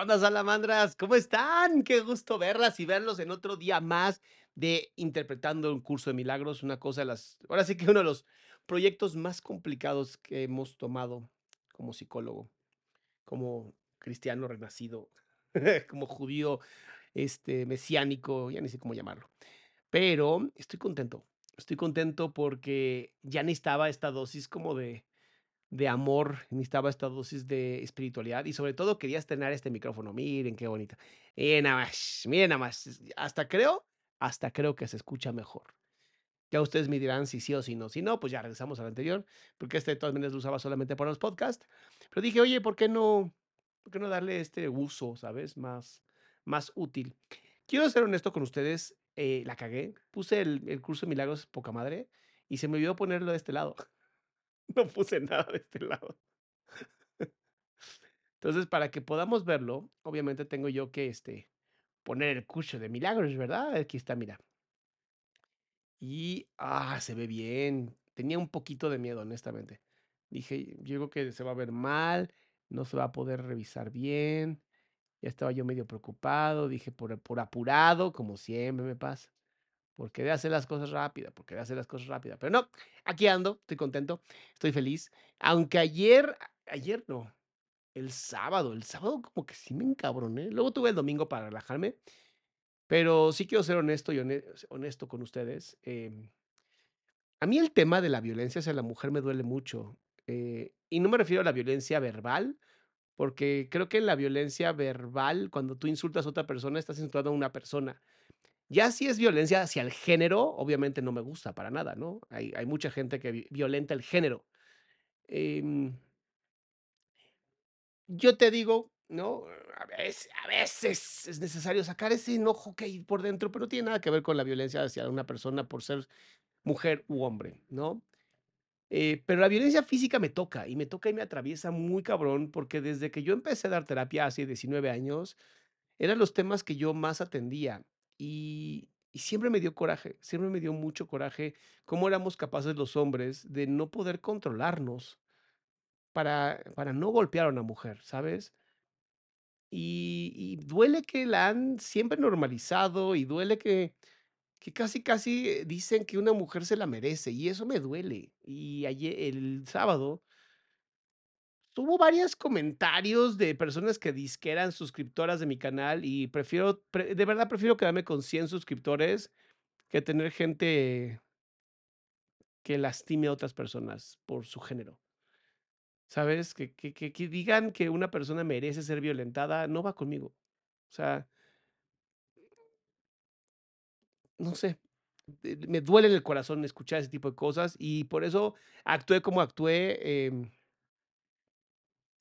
onda, salamandras? ¿Cómo están? Qué gusto verlas y verlos en otro día más de Interpretando un curso de milagros. Una cosa de las, ahora sí que uno de los proyectos más complicados que hemos tomado como psicólogo, como cristiano renacido, como judío este, mesiánico, ya ni sé cómo llamarlo. Pero estoy contento. Estoy contento porque ya necesitaba esta dosis como de, de amor, necesitaba esta dosis de espiritualidad y sobre todo quería estrenar este micrófono. Miren qué bonito. Miren nada más, miren nada más. Hasta creo, hasta creo que se escucha mejor. Ya ustedes me dirán si sí o si no. Si no, pues ya regresamos al anterior, porque este de todas maneras lo usaba solamente para los podcasts. Pero dije, oye, ¿por qué no, por qué no darle este uso, sabes, más, más útil? Quiero ser honesto con ustedes, eh, la cagué. Puse el, el curso de milagros poca madre y se me olvidó ponerlo de este lado. No puse nada de este lado. Entonces, para que podamos verlo, obviamente tengo yo que este, poner el curso de milagros, ¿verdad? Aquí está, mira. Y, ah, se ve bien. Tenía un poquito de miedo, honestamente. Dije, yo creo que se va a ver mal, no se va a poder revisar bien. Ya estaba yo medio preocupado, dije, por, por apurado, como siempre me pasa. Porque de hacer las cosas rápidas, porque de hacer las cosas rápidas. Pero no, aquí ando, estoy contento, estoy feliz. Aunque ayer, ayer no, el sábado, el sábado como que sí me encabroné. Luego tuve el domingo para relajarme. Pero sí quiero ser honesto y hone- honesto con ustedes. em, a mí el tema de la violencia hacia la mujer me duele mucho. eh, y no me refiero a la violencia verbal, porque creo que la violencia verbal, cuando tú insultas a otra persona, estás insultando a una persona. Ya si es violencia hacia el género, obviamente no me gusta para nada, ¿no? Hay, mucha gente que vi- violenta el género. Em, yo te digo, ¿no? A veces, a veces es necesario sacar ese enojo que hay por dentro, pero no tiene nada que ver con la violencia hacia una persona por ser mujer u hombre, ¿no? Eh, pero la violencia física me toca y me toca y me atraviesa muy cabrón porque desde que yo empecé a dar terapia hace 19 años, eran los temas que yo más atendía y, siempre me dio coraje, siempre me dio mucho coraje cómo éramos capaces los hombres de no poder controlarnos para, para no golpear a una mujer, ¿sabes? Y, y duele que la han siempre normalizado y duele que, que casi, casi eh, dicen que una mujer se la merece y eso me duele. Y ayer, el sábado, tuvo varios comentarios de personas que que eran suscriptoras de mi canal y prefiero, pre- de verdad prefiero quedarme con 100 suscriptores que tener gente que lastime a otras personas por su género. ¿Sabes? Que, que, que, que digan que una persona merece ser violentada, no va conmigo. O sea, no sé, eh, me duele en el corazón escuchar ese tipo de cosas y por eso actué como actué. em,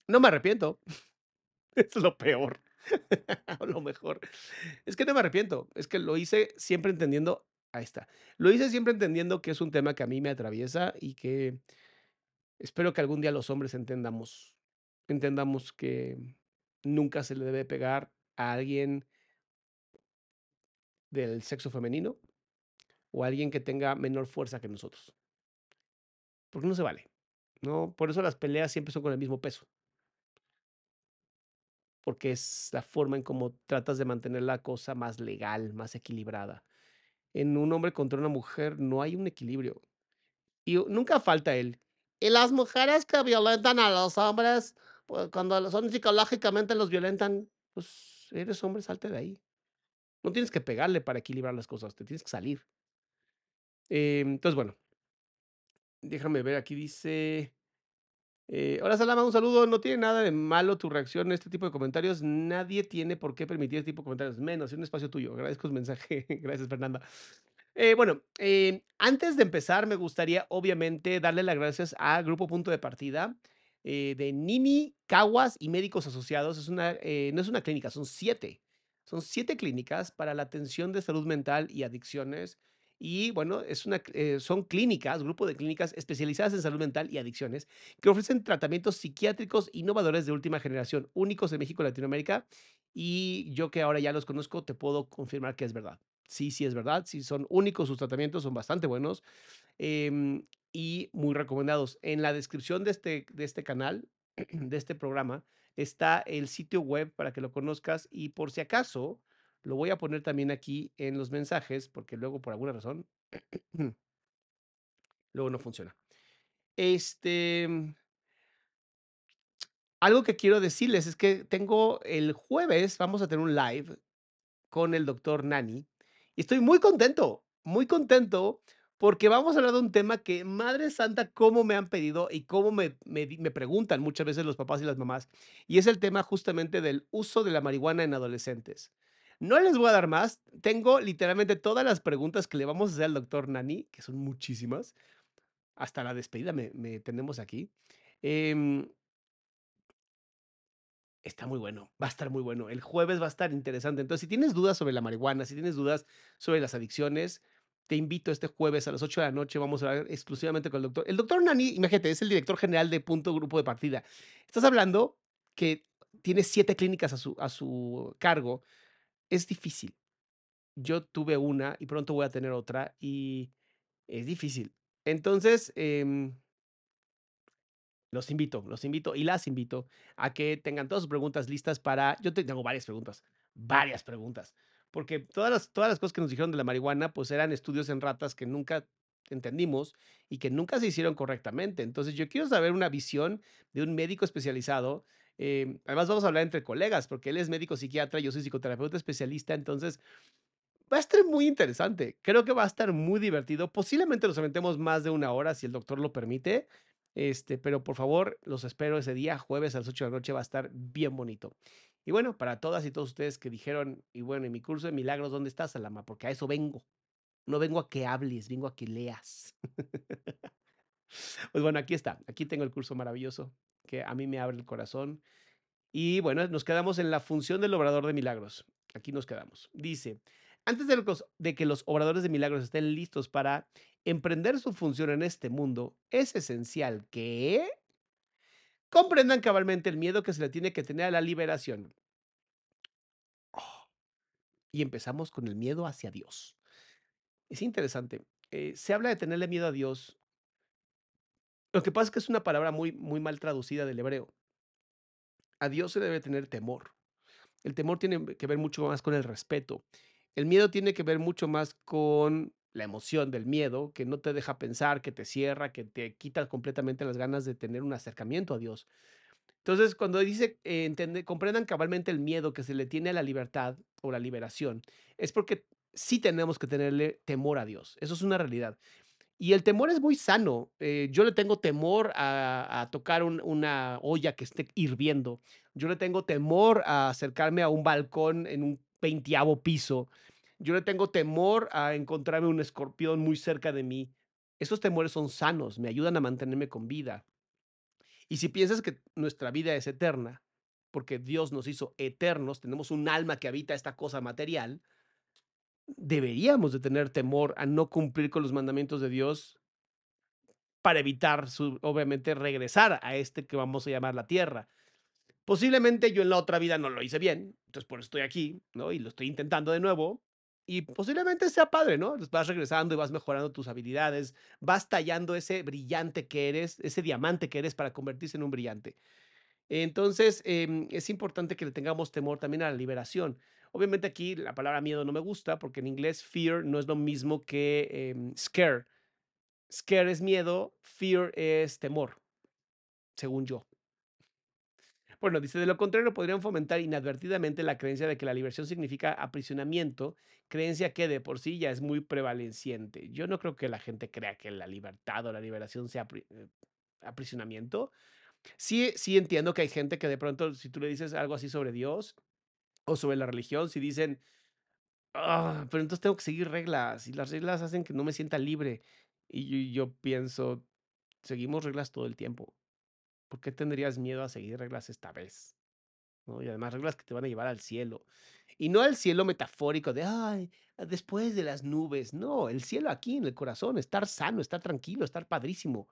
no me arrepiento, es lo peor, o lo mejor. Es que no me arrepiento, es que lo hice siempre entendiendo, ahí está, lo hice siempre entendiendo que es un tema que a mí me atraviesa y que espero que algún día los hombres entendamos, entendamos que nunca se le debe pegar a alguien del sexo femenino o a alguien que tenga menor fuerza que nosotros, porque no se vale, ¿no? Por eso las peleas siempre son con el mismo peso. Porque es la forma en cómo tratas de mantener la cosa más legal, más equilibrada. En un hombre contra una mujer no hay un equilibrio. Y nunca falta él. Y las mujeres que violentan a los hombres, pues cuando son psicológicamente los violentan, pues eres hombre, salte de ahí. No tienes que pegarle para equilibrar las cosas, te tienes que salir. Eh, entonces, bueno, déjame ver, aquí dice... Eh, hola Salama, un saludo. No tiene nada de malo tu reacción a este tipo de comentarios. Nadie tiene por qué permitir este tipo de comentarios, menos en un espacio tuyo. Agradezco el mensaje. Gracias, Fernanda. Eh, bueno, eh, antes de empezar, me gustaría obviamente darle las gracias a Grupo Punto de Partida de Nini, Caguas y Médicos Asociados. Es una, no es una clínica, son siete. Son siete clínicas para la atención de salud mental y adicciones. Y bueno, es una, eh, son clínicas, grupo de clínicas especializadas en salud mental y adicciones que ofrecen tratamientos psiquiátricos innovadores de última generación, únicos en México y Latinoamérica. Y yo que ahora ya los conozco, te puedo confirmar que es verdad. Sí, sí es verdad, sí son únicos sus tratamientos, son bastante buenos em, y muy recomendados. En la descripción de este, de este canal, de este programa, está el sitio web para que lo conozcas y por si acaso, lo voy a poner también aquí en los mensajes, porque luego por alguna razón, luego no funciona. Este, algo que quiero decirles es que tengo el jueves, vamos a tener un live con el doctor Nani. Y estoy muy contento, muy contento, porque vamos a hablar de un tema que, madre santa, cómo me han pedido y cómo me, me, me preguntan muchas veces los papás y las mamás. Y es el tema justamente del uso de la marihuana en adolescentes. No les voy a dar más. Tengo literalmente todas las preguntas que le vamos a hacer al doctor Nani, que son muchísimas. Hasta la despedida me, tenemos aquí. Em, Está muy bueno, va a estar muy bueno. El jueves va a estar interesante. Entonces, si tienes dudas sobre la marihuana, si tienes dudas sobre las adicciones, te invito este jueves a las 8 de la noche. Vamos a hablar exclusivamente con el doctor. El doctor Nani, imagínate, es el director general de Punto Grupo de Partida. Estás hablando que tiene siete clínicas a su, a su cargo. Es difícil. Yo tuve una y pronto voy a tener otra y es difícil. Entonces, em, los invito, los invito y las invito a que tengan todas sus preguntas listas para. Yo te- tengo varias preguntas, varias preguntas, porque todas las, todas las cosas que nos dijeron de la marihuana, pues eran estudios en ratas que nunca entendimos y que nunca se hicieron correctamente. Entonces, yo quiero saber una visión de un médico especializado. Eh, además, vamos a hablar entre colegas, porque él es médico psiquiatra, yo soy psicoterapeuta especialista, entonces Va a estar muy interesante. Creo que va a estar muy divertido. Posiblemente nos aventemos más de una hora si el doctor lo permite. Este, pero por favor, los espero ese día, jueves a las 8 de la noche, va a estar bien bonito. Y bueno, para todas y todos ustedes que dijeron, y bueno, en mi curso de milagros, ¿dónde estás, Salama? Porque a eso vengo. No vengo a que hables, vengo a que leas. Pues bueno, aquí está. Aquí tengo el curso maravilloso que a mí me abre el corazón. Y bueno, nos quedamos en la función del obrador de milagros. Aquí nos quedamos. Dice, Antes de, que los obradores de milagros estén listos para emprender su función en este mundo, es esencial que comprendan cabalmente el miedo que se le tiene que tener a la liberación. Oh, Y empezamos con el miedo hacia Dios. Es interesante. eh, se habla de tenerle miedo a Dios. Lo que pasa es que es una palabra muy, muy mal traducida del hebreo. A Dios se debe tener temor. El temor tiene que ver mucho más con el respeto. El miedo tiene que ver mucho más con la emoción del miedo, que no te deja pensar, que te cierra, que te quita completamente las ganas de tener un acercamiento a Dios. Entonces, cuando dice, eh, comprendan cabalmente el miedo que se le tiene a la libertad o la liberación, es porque sí tenemos que tenerle temor a Dios. Eso es una realidad. Y el temor es muy sano. eh, yo le tengo temor a, tocar un- una olla que esté hirviendo. Yo le tengo temor a acercarme a un balcón en un veintiavo piso. Yo le tengo temor a encontrarme un escorpión muy cerca de mí. Esos temores son sanos, me ayudan a mantenerme con vida. Y si piensas que nuestra vida es eterna, porque Dios nos hizo eternos, tenemos un alma que habita esta cosa material, deberíamos de tener temor a no cumplir con los mandamientos de Dios para evitar, su, obviamente, regresar a este que vamos a llamar la tierra. Posiblemente yo en la otra vida no lo hice bien, entonces por eso estoy aquí, ¿no? Y lo estoy intentando de nuevo. Y posiblemente sea padre, ¿no? Pues Vas regresando y vas mejorando tus habilidades, vas tallando ese brillante que eres, ese diamante que eres para convertirse en un brillante. Entonces, em, es importante que le tengamos temor también a la liberación. Obviamente aquí la palabra miedo no me gusta porque en inglés fear no es lo mismo que em, scare. Scare es miedo, fear es temor, según yo. Bueno, dice, de lo contrario podrían fomentar inadvertidamente la creencia de que la liberación significa aprisionamiento, creencia que de por sí ya es muy prevaleciente. Yo no creo que la gente crea que la libertad o la liberación sea eh, aprisionamiento. Sí, sí entiendo que hay gente que de pronto, si tú le dices algo así sobre Dios o sobre la religión, si dicen, "Ah, pero entonces tengo que seguir reglas y las reglas hacen que no me sienta libre. Y yo, pienso, seguimos reglas todo el tiempo. ¿Por qué tendrías miedo a seguir reglas esta vez? Y además reglas que te van a llevar al cielo. Y no al cielo metafórico de, ay, después de las nubes. No, el cielo aquí en el corazón, estar sano, estar tranquilo, estar padrísimo.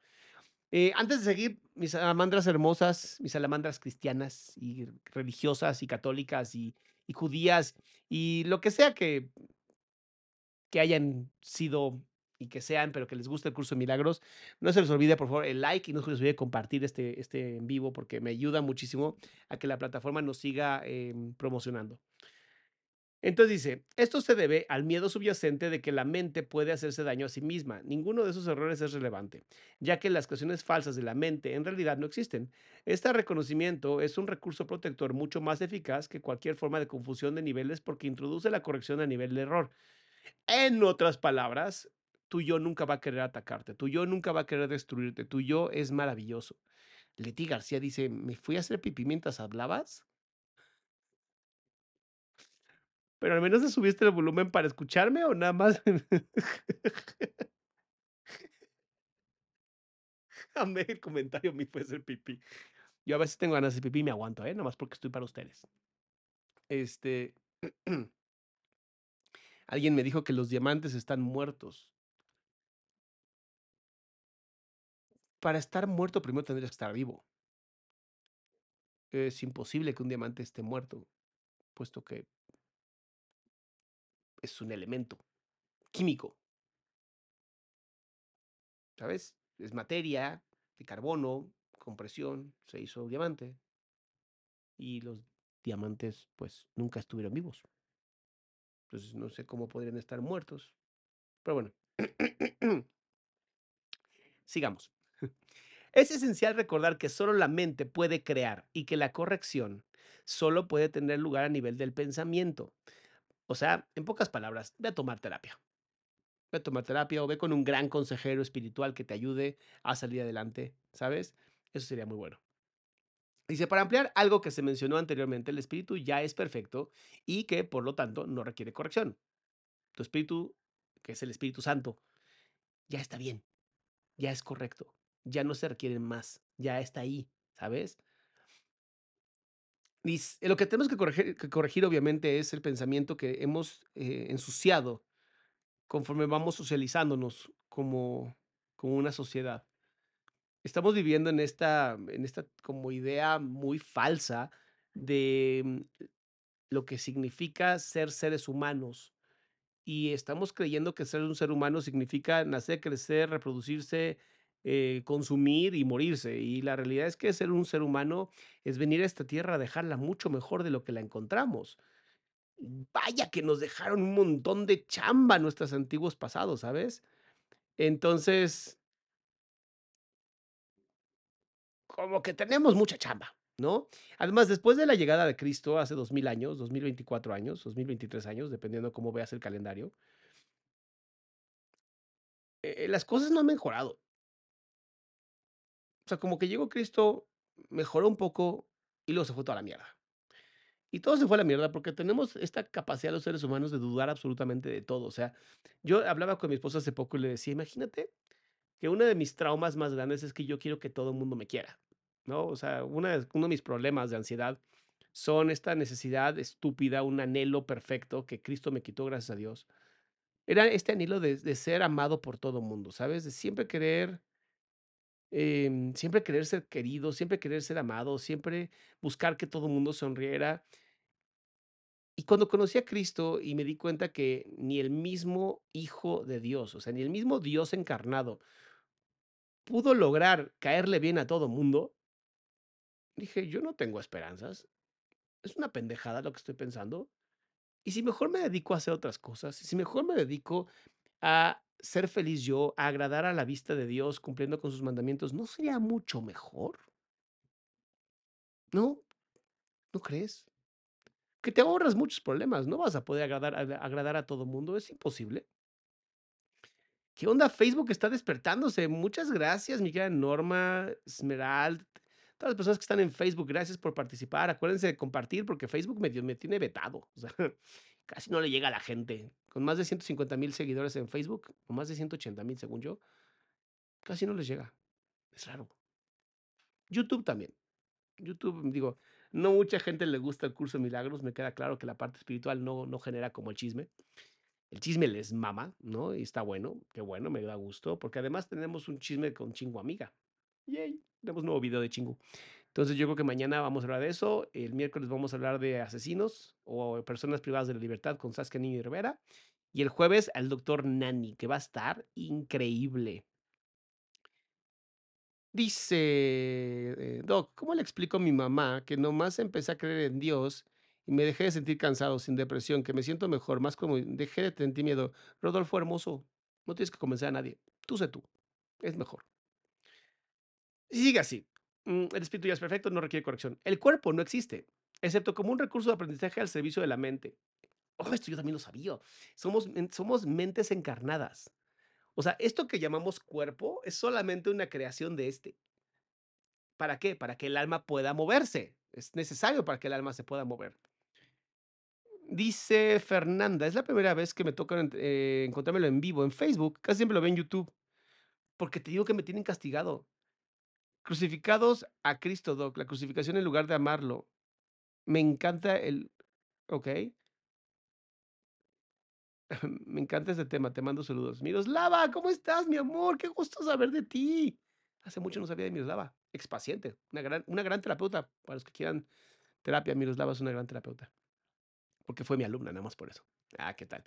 Eh, antes de seguir, mis salamandras hermosas, mis salamandras cristianas y religiosas y católicas y, judías y lo que sea que, que hayan sido y que sean, pero que les guste el curso de milagros, no se les olvide, por favor, el like y no se les olvide compartir este, este en vivo porque me ayuda muchísimo a que la plataforma nos siga em, promocionando. Entonces dice, esto se debe al miedo subyacente de que la mente puede hacerse daño a sí misma. Ninguno de esos errores es relevante, ya que las creaciones falsas de la mente en realidad no existen. Este reconocimiento es un recurso protector mucho más eficaz que cualquier forma de confusión de niveles porque introduce la corrección a nivel de error. En otras palabras, tu yo nunca va a querer atacarte, tu yo nunca va a querer destruirte, tu yo es maravilloso. Leti García dice, ¿me fui a hacer pipí mientras hablabas? Pero al menos le subiste el volumen para escucharme o nada más. Amé el comentario, me fue hacer pipí. Yo a veces tengo ganas de pipí y me aguanto, ¿eh? Nada más porque estoy para ustedes. Este. Alguien me dijo que los diamantes están muertos. Para estar muerto, primero tendrías que estar vivo. Es imposible que un diamante esté muerto, puesto que es un elemento químico. ¿Sabes? Es materia de carbono, con presión, se hizo diamante. Y los diamantes, pues, nunca estuvieron vivos. Entonces, no sé cómo podrían estar muertos. Pero bueno. Sigamos. Es esencial recordar que solo la mente puede crear y que la corrección solo puede tener lugar a nivel del pensamiento. O sea, en pocas palabras, ve a tomar terapia. Ve a tomar terapia o ve con un gran consejero espiritual que te ayude a salir adelante, ¿sabes? Eso sería muy bueno. Dice, para ampliar algo que se mencionó anteriormente, el espíritu ya es perfecto y que, por lo tanto, no requiere corrección. Tu espíritu, que es el Espíritu Santo, ya está bien, ya es correcto, ya no se requiere más, ya está ahí, ¿sabes? Lo que tenemos que corregir que corregir, obviamente, es el pensamiento que hemos, eh, ensuciado conforme vamos socializándonos como como una sociedad. Estamos viviendo en esta en esta como idea muy falsa de, mm, lo que significa ser seres humanos, y estamos creyendo que ser un ser humano significa nacer, crecer, reproducirse, eh, consumir y morirse, y la realidad es que ser un ser humano es venir a esta tierra a dejarla mucho mejor de lo que la encontramos. Vaya que nos dejaron un montón de chamba nuestros antiguos pasados, ¿sabes? Entonces como que tenemos mucha chamba, ¿no? Además, después de la llegada de Cristo hace 2000 años, 2024 años, 2023 años, dependiendo cómo veas el calendario eh, las cosas no han mejorado. O sea, como que llegó Cristo, mejoró un poco y luego se fue toda la mierda. Y todo se fue a la mierda porque tenemos esta capacidad los seres humanos de dudar absolutamente de todo. O sea, yo hablaba con mi esposa hace poco y le decía: "Imagínate que uno de mis traumas más grandes es que yo quiero que todo mundo me quiera", ¿no? O sea, una uno de mis problemas de ansiedad son esta necesidad estúpida, un anhelo perfecto que Cristo me quitó, gracias a Dios. Era este anhelo de de ser amado por todo mundo, ¿sabes? De siempre querer em, siempre querer ser querido, siempre querer ser amado, siempre buscar que todo mundo sonriera. Y cuando conocí a Cristo y me di cuenta que ni el mismo Hijo de Dios, o sea, ni el mismo Dios encarnado pudo lograr caerle bien a todo mundo dije: "Yo no tengo esperanzas, es una pendejada lo que estoy pensando, ¿y si mejor me dedico a hacer otras cosas? ¿Y si mejor me dedico a ser feliz yo, agradar a la vista de Dios cumpliendo con sus mandamientos, no sería mucho mejor?" ¿No? ¿No crees? Que te ahorras muchos problemas, no vas a poder agradar agradar a todo mundo, es imposible. ¿Qué onda? Facebook está despertándose. Muchas gracias, mi querida Norma, Esmerald, todas las personas que están en Facebook, gracias por participar. Acuérdense de compartir, porque Facebook medio me tiene vetado. Casi no le llega a la gente. Con más de 150,000 seguidores en Facebook, o más de 180,000, según yo, casi no les llega. Es raro. YouTube también. YouTube, digo, no mucha gente le gusta el curso de milagros, me queda claro que la parte espiritual no no genera como el chisme. El chisme les mama, ¿no? Y está bueno, qué bueno, me da gusto, porque además tenemos un chisme con Chingu Amiga. Yay, tenemos nuevo video de Chingu. Entonces, yo creo que mañana vamos a hablar de eso, el miércoles vamos a hablar de asesinos o personas privadas de la libertad con Saskia Niño y Rivera, y el jueves al doctor Nani, que va a estar increíble. Dice, eh, Doc, ¿cómo le explico a mi mamá que nomás empecé a creer en Dios y me dejé de sentir cansado, sin depresión, que me siento mejor, más como dejé de sentir miedo? Rodolfo hermoso, no tienes que convencer a nadie, tú sé tú, es mejor. Sigue así, el espíritu ya es perfecto, no requiere corrección. El cuerpo no existe, excepto como un recurso de aprendizaje al servicio de la mente. Oh, esto yo también lo sabía. Somos somos mentes encarnadas. O sea, esto que llamamos cuerpo es solamente una creación de este. ¿Para qué? Para que el alma pueda moverse. Es necesario para que el alma se pueda mover. Dice Fernanda, es la primera vez que me toca, eh, encontrármelo en vivo en Facebook, casi siempre lo veo en YouTube. Porque te digo que me tienen castigado. Crucificados a Cristo, Doc, la crucificación en lugar de amarlo. Me encanta el okey. Me encanta ese tema, te mando saludos. Miroslava, ¿cómo estás, mi amor? Qué gusto saber de ti. Hace mucho no sabía de Miroslava, expaciente, una gran una gran terapeuta, para los que quieran terapia, Miroslava es una gran terapeuta. Porque fue mi alumna, nada más por eso. Ah, ¿qué tal?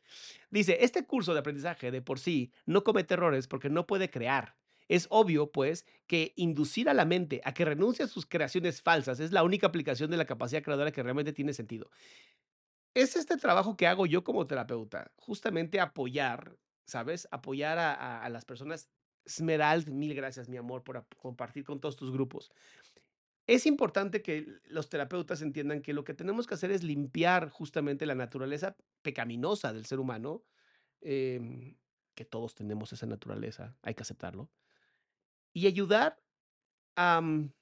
Dice: "Este curso de aprendizaje de por sí no comete errores porque no puede crear. Es obvio, pues, que inducir a la mente a que renuncie a sus creaciones falsas es la única aplicación de la capacidad creadora que realmente tiene sentido". Es este trabajo que hago yo como terapeuta, justamente apoyar, ¿sabes? Apoyar a las personas. Esmerald, mil gracias, mi amor, por compartir con todos tus grupos. Es importante que los terapeutas entiendan que lo que tenemos que hacer es limpiar justamente la naturaleza pecaminosa del ser humano, em, que todos tenemos esa naturaleza, hay que aceptarlo. Y ayudar, am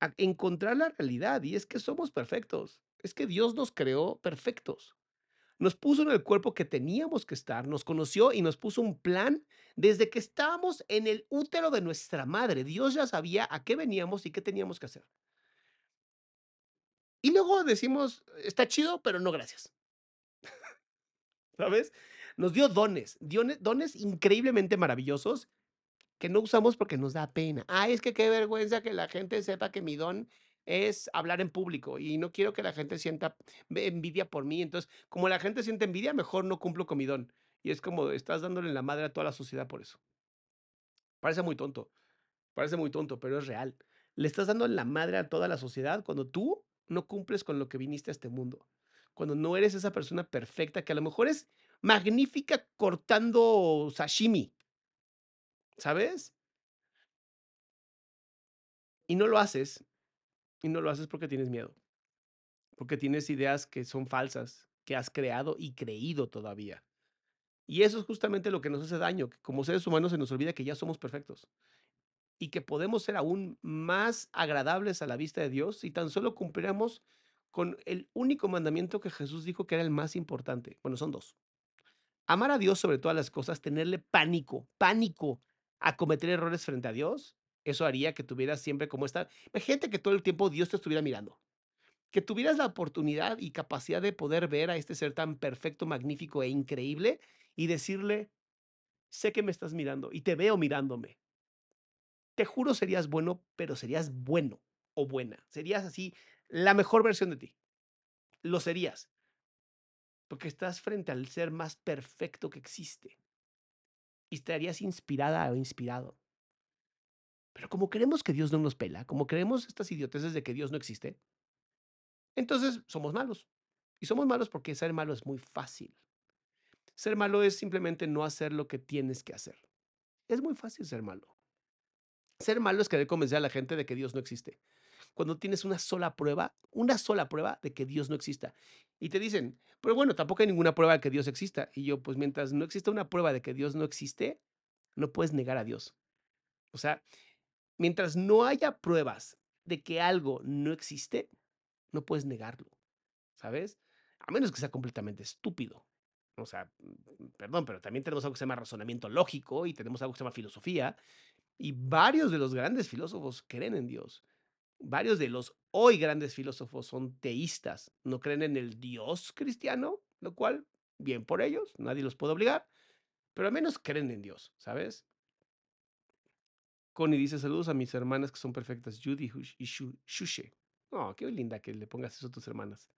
a encontrar la realidad, y es que somos perfectos. Es que Dios nos creó perfectos. Nos puso en el cuerpo que teníamos que estar, nos conoció y nos puso un plan desde que estábamos en el útero de nuestra madre. Dios ya sabía a qué veníamos y qué teníamos que hacer. Y luego decimos: "Está chido, pero no, gracias". ¿Sabes? Nos dio dones, dones increíblemente maravillosos que no usamos porque nos da pena. Ay, es que qué vergüenza que la gente sepa que mi don es hablar en público y no quiero que la gente sienta envidia por mí. Entonces, como la gente siente envidia, mejor no cumplo con mi don. Y es como estás dándole la madre a toda la sociedad por eso. Parece muy tonto, parece muy tonto, pero es real. Le estás dando la madre a toda la sociedad cuando tú no cumples con lo que viniste a este mundo. Cuando no eres esa persona perfecta que a lo mejor es magnífica cortando sashimi. ¿Sabes? Y no lo haces, y no lo haces porque tienes miedo. Porque tienes ideas que son falsas, que has creado y creído todavía. Y eso es justamente lo que nos hace daño, que como seres humanos se nos olvida que ya somos perfectos. Y que podemos ser aún más agradables a la vista de Dios si tan solo cumpliéramos con el único mandamiento que Jesús dijo que era el más importante. Bueno, son 2. Amar a Dios sobre todas las cosas, tenerle pánico, pánico a cometer errores frente a Dios, eso haría que tuvieras siempre como esta imagínate que todo el tiempo Dios te estuviera mirando. Que tuvieras la oportunidad y capacidad de poder ver a este ser tan perfecto, magnífico e increíble y decirle: "Sé que me estás mirando y te veo mirándome". Te juro serías bueno, pero serías bueno o buena. Serías así la mejor versión de ti. Lo serías. Porque estás frente al ser más perfecto que existe. Y estarías inspirada o inspirado. Pero como creemos que Dios no nos pela, como creemos estas idioteces de que Dios no existe entonces somos malos. Y somos malos porque ser malo es muy fácil. Ser malo es simplemente no hacer lo que tienes que hacer. Es muy fácil ser malo. Ser malo es querer convencer a la gente de que Dios no existe. Cuando tienes una sola prueba, una sola prueba de que Dios no exista. Y te dicen: "Pero bueno, tampoco hay ninguna prueba de que Dios exista". Y yo: "Pues mientras no exista una prueba de que Dios no existe, no puedes negar a Dios". O sea, mientras no haya pruebas de que algo no existe, no puedes negarlo, ¿sabes? A menos que sea completamente estúpido. O sea, mm, perdón, pero también tenemos algo que se llama razonamiento lógico y tenemos algo que se llama filosofía, y varios de los grandes filósofos creen en Dios. Varios de los hoy grandes filósofos son teístas, no creen en el Dios cristiano, lo cual, bien por ellos, nadie los puede obligar, pero al menos creen en Dios, ¿sabes? Connie dice: "Saludos a mis hermanas que son perfectas, Judy y Shu Shushe". Oh, qué linda que le pongas eso a tus hermanas.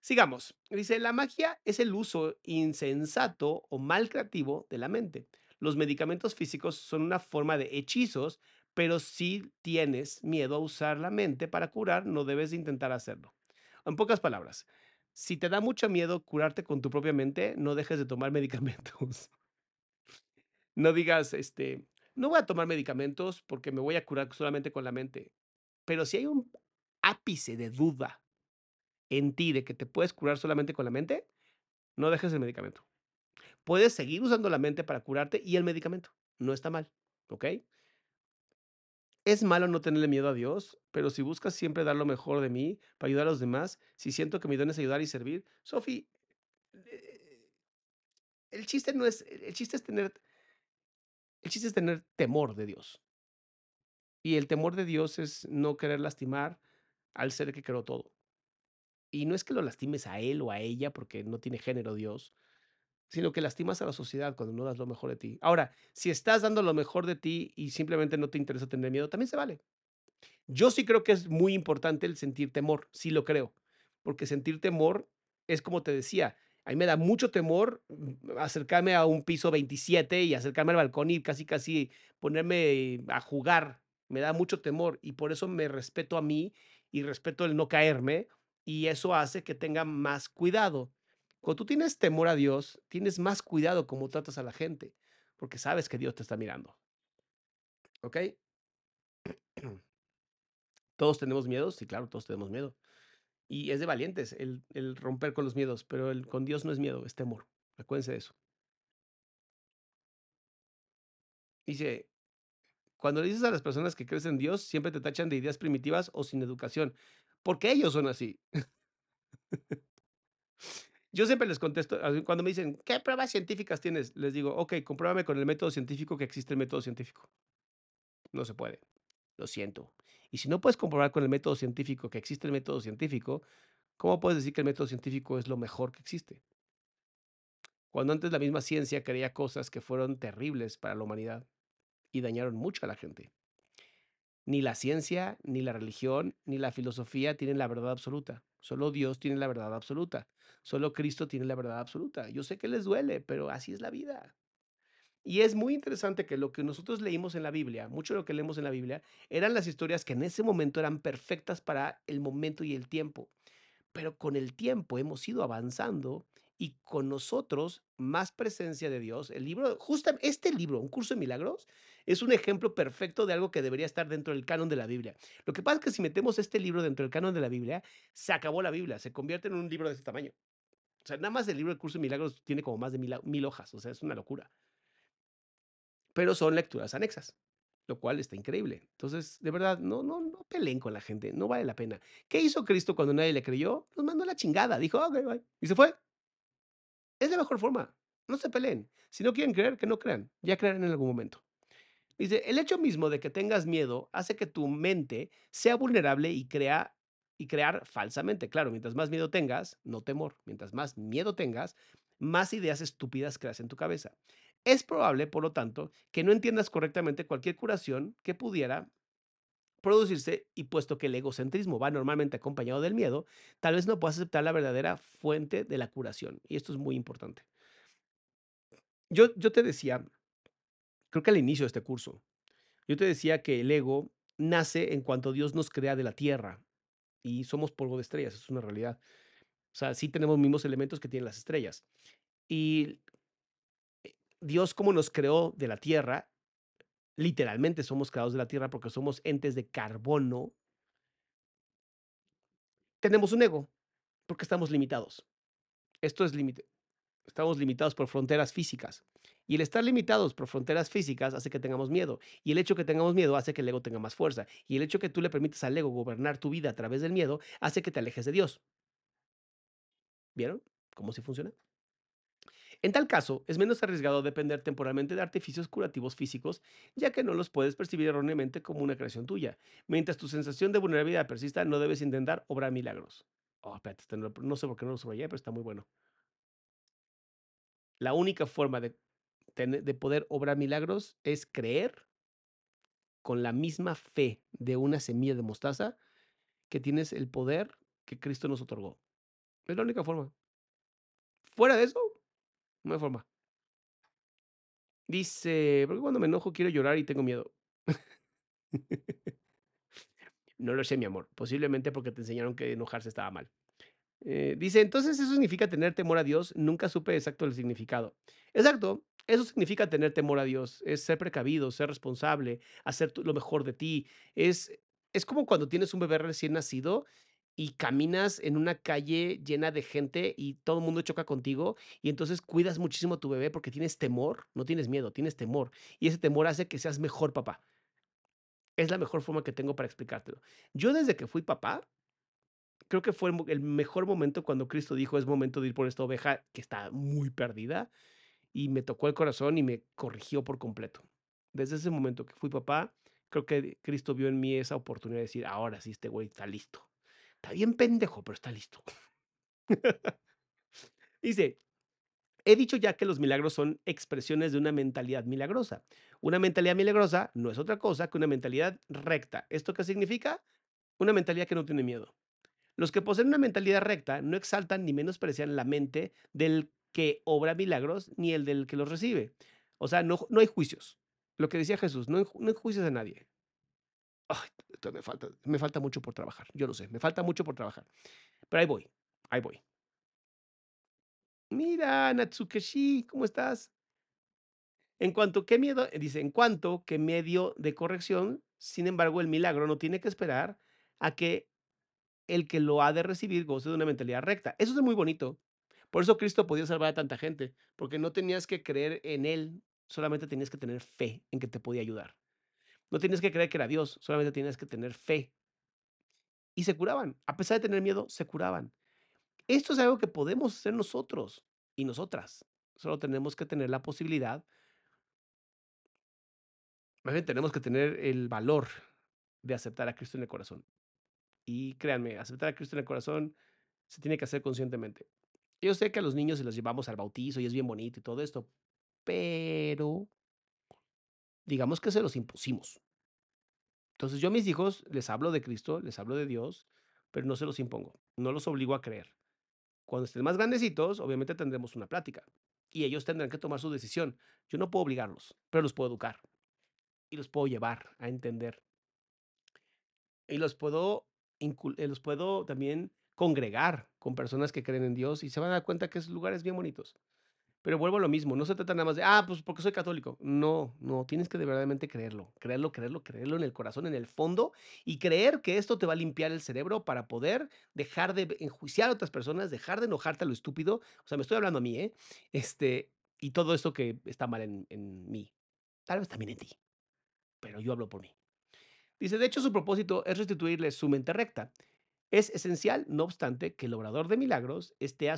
Sigamos. Dice: "La magia es el uso insensato o mal creativo de la mente. Los medicamentos físicos son una forma de hechizos, pero si tienes miedo a usar la mente para curar, no debes de intentar hacerlo". En pocas palabras, si te da mucho miedo curarte con tu propia mente, no dejes de tomar medicamentos. No digas, este: "No voy a tomar medicamentos porque me voy a curar solamente con la mente". Pero si hay un ápice de duda en ti de que te puedes curar solamente con la mente, no dejes el medicamento. Puedes seguir usando la mente para curarte y el medicamento, no está mal, ¿okey? Es malo no tenerle miedo a Dios, pero si buscas siempre dar lo mejor de mí para ayudar a los demás, si siento que mi don es ayudar y servir, Sophie, eh, el chiste no es el chiste es tener el chiste es tener temor de Dios. Y el temor de Dios es no querer lastimar al ser que creó todo. Y no es que lo lastimes a él o a ella, porque no tiene género Dios, sino que lastimas a la sociedad cuando no das lo mejor de ti. Ahora, si estás dando lo mejor de ti y simplemente no te interesa tener miedo, también se vale. Yo sí creo que es muy importante el sentir temor, sí lo creo, porque sentir temor es como te decía, a mí me da mucho temor, mm, acercarme a un piso 27 y acercarme al balcón y casi, casi ponerme a jugar, me da mucho temor y por eso me respeto a mí y respeto el no caerme, y eso hace que tenga más cuidado. Cuando tú tienes temor a Dios, tienes más cuidado cómo tratas a la gente, porque sabes que Dios te está mirando. ¿Okey? ¿Todos tenemos miedos? Sí, claro, todos tenemos miedo. Y es de valientes el el romper con los miedos, pero el con Dios no es miedo, es temor. Acuérdense de eso. Dice: "Cuando le dices a las personas que crees en Dios, siempre te tachan de ideas primitivas o sin educación, porque ellos son así". Yo siempre les contesto, cuando me dicen: "¿Qué pruebas científicas tienes?". Les digo: "Okey, compruébame con el método científico que existe el método científico". No se puede. Lo siento. Y si no puedes comprobar con el método científico que existe el método científico, ¿cómo puedes decir que el método científico es lo mejor que existe? Cuando antes la misma ciencia creía cosas que fueron terribles para la humanidad y dañaron mucho a la gente. Ni la ciencia, ni la religión, ni la filosofía tienen la verdad absoluta. Solo Dios tiene la verdad absoluta. Solo Cristo tiene la verdad absoluta. Yo sé que les duele, pero así es la vida. Y es muy interesante que lo que nosotros leímos en la Biblia, mucho de lo que leemos en la Biblia, eran las historias que en ese momento eran perfectas para el momento y el tiempo. Pero con el tiempo hemos ido avanzando y con nosotros más presencia de Dios. El libro, justo este libro, Un curso de milagros, es un ejemplo perfecto de algo que debería estar dentro del canon de la Biblia. Lo que pasa es que si metemos este libro dentro del canon de la Biblia, se acabó la Biblia, se convierte en un libro de ese tamaño. O sea, nada más el libro del curso de milagros tiene como más de mil, mil hojas, o sea, es una locura pero son lecturas anexas, lo cual está increíble. Entonces, de verdad, no, no, no peleen con la gente, no vale la pena. ¿Qué hizo Cristo cuando nadie le creyó? Nos mandó la chingada, dijo, ok, bye, y se fue. Es la mejor forma, no se peleen. Si no quieren creer, que no crean, ya creerán en algún momento. Dice, el hecho mismo de que tengas miedo hace que tu mente sea vulnerable y crea y crear falsamente. Claro, mientras más miedo tengas, no temor. Mientras más miedo tengas, más ideas estúpidas creas en tu cabeza. Es probable, por lo tanto, que no entiendas correctamente cualquier curación que pudiera producirse y puesto que el egocentrismo va normalmente acompañado del miedo, tal vez no puedas aceptar la verdadera fuente de la curación. Y esto es muy importante. Yo, yo te decía, creo que al inicio de este curso, yo te decía que el ego nace en cuanto Dios nos crea de la tierra y somos polvo de estrellas, es una realidad. O sea, sí tenemos mismos elementos que tienen las estrellas. Y Dios como nos creó de la tierra, literalmente somos creados de la tierra porque somos entes de carbono, tenemos un ego porque estamos limitados. Esto es límite. Estamos limitados por fronteras físicas. Y el estar limitados por fronteras físicas hace que tengamos miedo. Y el hecho que tengamos miedo hace que el ego tenga más fuerza. Y el hecho que tú le permites al ego gobernar tu vida a través del miedo hace que te alejes de Dios. ¿Vieron cómo se funciona? En tal caso, es menos arriesgado depender temporalmente de artificios curativos físicos, ya que no los puedes percibir erróneamente como una creación tuya. Mientras tu sensación de vulnerabilidad persista, no debes intentar obrar milagros. Oh, espérate, este no, sé por qué no lo subrayé, pero está muy bueno. La única forma de, de poder obrar milagros es creer con la misma fe de una semilla de mostaza que tienes el poder que Cristo nos otorgó. Es la única forma. Fuera de eso, hay forma. Dice, porque cuando me enojo quiero llorar y tengo miedo. no lo sé, mi amor. Posiblemente porque te enseñaron que enojarse estaba mal. Eh, dice, entonces eso significa tener temor a Dios. Nunca supe exacto el significado. Exacto, eso significa tener temor a Dios. Es ser precavido, ser responsable, hacer lo mejor de ti. Es, es como cuando tienes un bebé recién nacido y caminas en una calle llena de gente y todo el mundo choca contigo y entonces cuidas muchísimo a tu bebé porque tienes temor, no tienes miedo, tienes temor y ese temor hace que seas mejor papá. Es la mejor forma que tengo para explicártelo. Yo desde que fui papá, creo que fue el mejor momento cuando Cristo dijo es momento de ir por esta oveja que está muy perdida y me tocó el corazón y me corrigió por completo. Desde ese momento que fui papá, creo que Cristo vio en mí esa oportunidad de decir, ahora sí, este güey está listo Está bien pendejo, pero está listo. Dice, he dicho ya que los milagros son expresiones de una mentalidad milagrosa. Una mentalidad milagrosa no es otra cosa que una mentalidad recta. ¿Esto qué significa? Una mentalidad que no tiene miedo. Los que poseen una mentalidad recta no exaltan ni menosprecian la mente del que obra milagros ni el del que los recibe. O sea, no, no hay juicios. Lo que decía Jesús, no no hay juicios a nadie. Me falta, me falta mucho por trabajar. Yo lo sé, me falta mucho por trabajar. Pero ahí voy, ahí voy. Mira, Natsukeshi, ¿cómo estás? En cuanto que miedo, dice, en cuanto que medio de corrección, sin embargo, el milagro no tiene que esperar a que el que lo ha de recibir goce de una mentalidad recta. Eso es muy bonito. Por eso Cristo podía salvar a tanta gente, porque no tenías que creer en Él, solamente tenías que tener fe en que te podía ayudar. No tienes que creer que era Dios, solamente tienes que tener fe. Y se curaban. A pesar de tener miedo, se curaban. Esto es algo que podemos hacer nosotros y nosotras. Solo tenemos que tener la posibilidad. Más bien tenemos que tener el valor de aceptar a Cristo en el corazón. Y créanme, aceptar a Cristo en el corazón se tiene que hacer conscientemente. Yo sé que a los niños se los llevamos al bautizo y es bien bonito y todo esto, pero digamos que se los impusimos. Entonces yo a mis hijos les hablo de Cristo, les hablo de Dios, pero no se los impongo, no los obligo a creer. Cuando estén más grandecitos, obviamente tendremos una plática y ellos tendrán que tomar su decisión. Yo no puedo obligarlos, pero los puedo educar y los puedo llevar a entender. Y los puedo, eh, los puedo también congregar con personas que creen en Dios y se van a dar cuenta que es lugares bien bonitos. Pero vuelvo a lo mismo, no se trata nada más de, ah, pues porque soy católico. No, no, tienes que de verdaderamente creerlo, creerlo, creerlo, creerlo en el corazón, en el fondo, y creer que esto te va a limpiar el cerebro para poder dejar de enjuiciar a otras personas, dejar de enojarte a lo estúpido. O sea, me estoy hablando a mí, ¿eh? Este, y todo esto que está mal en, en mí. Tal vez también en ti, pero yo hablo por mí. Dice, de hecho, su propósito es restituirle su mente recta es esencial, no obstante, que el obrador de milagros esté,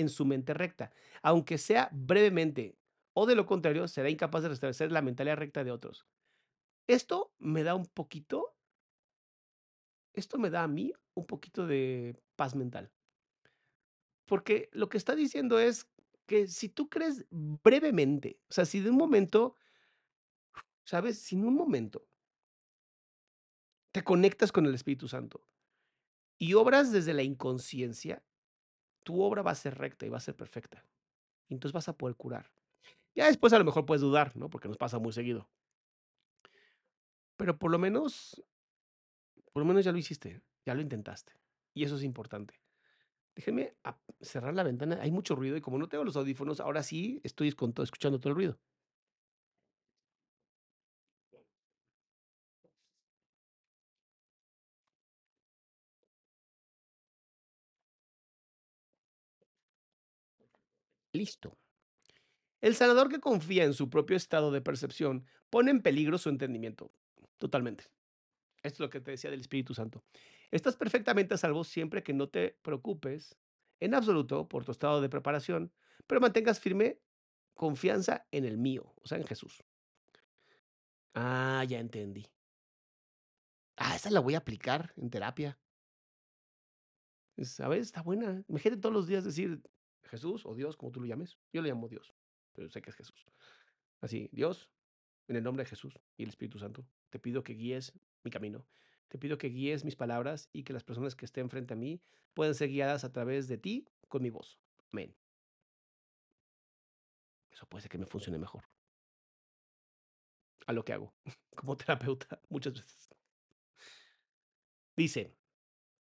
en su mente recta, aunque sea brevemente, o de lo contrario, será incapaz de restablecer la mentalidad recta de otros. Esto me da un poquito, esto me da a mí un poquito de paz mental. Porque lo que está diciendo es que si tú crees brevemente, o sea, si de un momento, ¿sabes? Si en un momento te conectas con el Espíritu Santo, y obras desde la inconsciencia, tu obra va a ser recta y va a ser perfecta. Y entonces vas a poder curar. Ya después a lo mejor puedes dudar, ¿no? Porque nos pasa muy seguido. Pero por lo menos, por lo menos ya lo hiciste, ya lo intentaste. Y eso es importante. Déjenme cerrar la ventana. Hay mucho ruido y como no tengo los audífonos, ahora sí estoy escuchando todo el ruido. Listo. El sanador que confía en su propio estado de percepción pone en peligro su entendimiento. Totalmente. Esto es lo que te decía del Espíritu Santo. Estás perfectamente a salvo siempre que no te preocupes en absoluto por tu estado de preparación, pero mantengas firme confianza en el mío, o sea, en Jesús. Ah, ya entendí. Ah, esa la voy a aplicar en terapia. Ver, está buena. Imagínate todos los días decir, Jesús o Dios, como tú lo llames. Yo le llamo Dios, pero sé que es Jesús. Así, Dios, en el nombre de Jesús y el Espíritu Santo, te pido que guíes mi camino. Te pido que guíes mis palabras y que las personas que estén frente a mí puedan ser guiadas a través de ti con mi voz. Amén. Eso puede ser que me funcione mejor. A lo que hago como terapeuta muchas veces. Dice,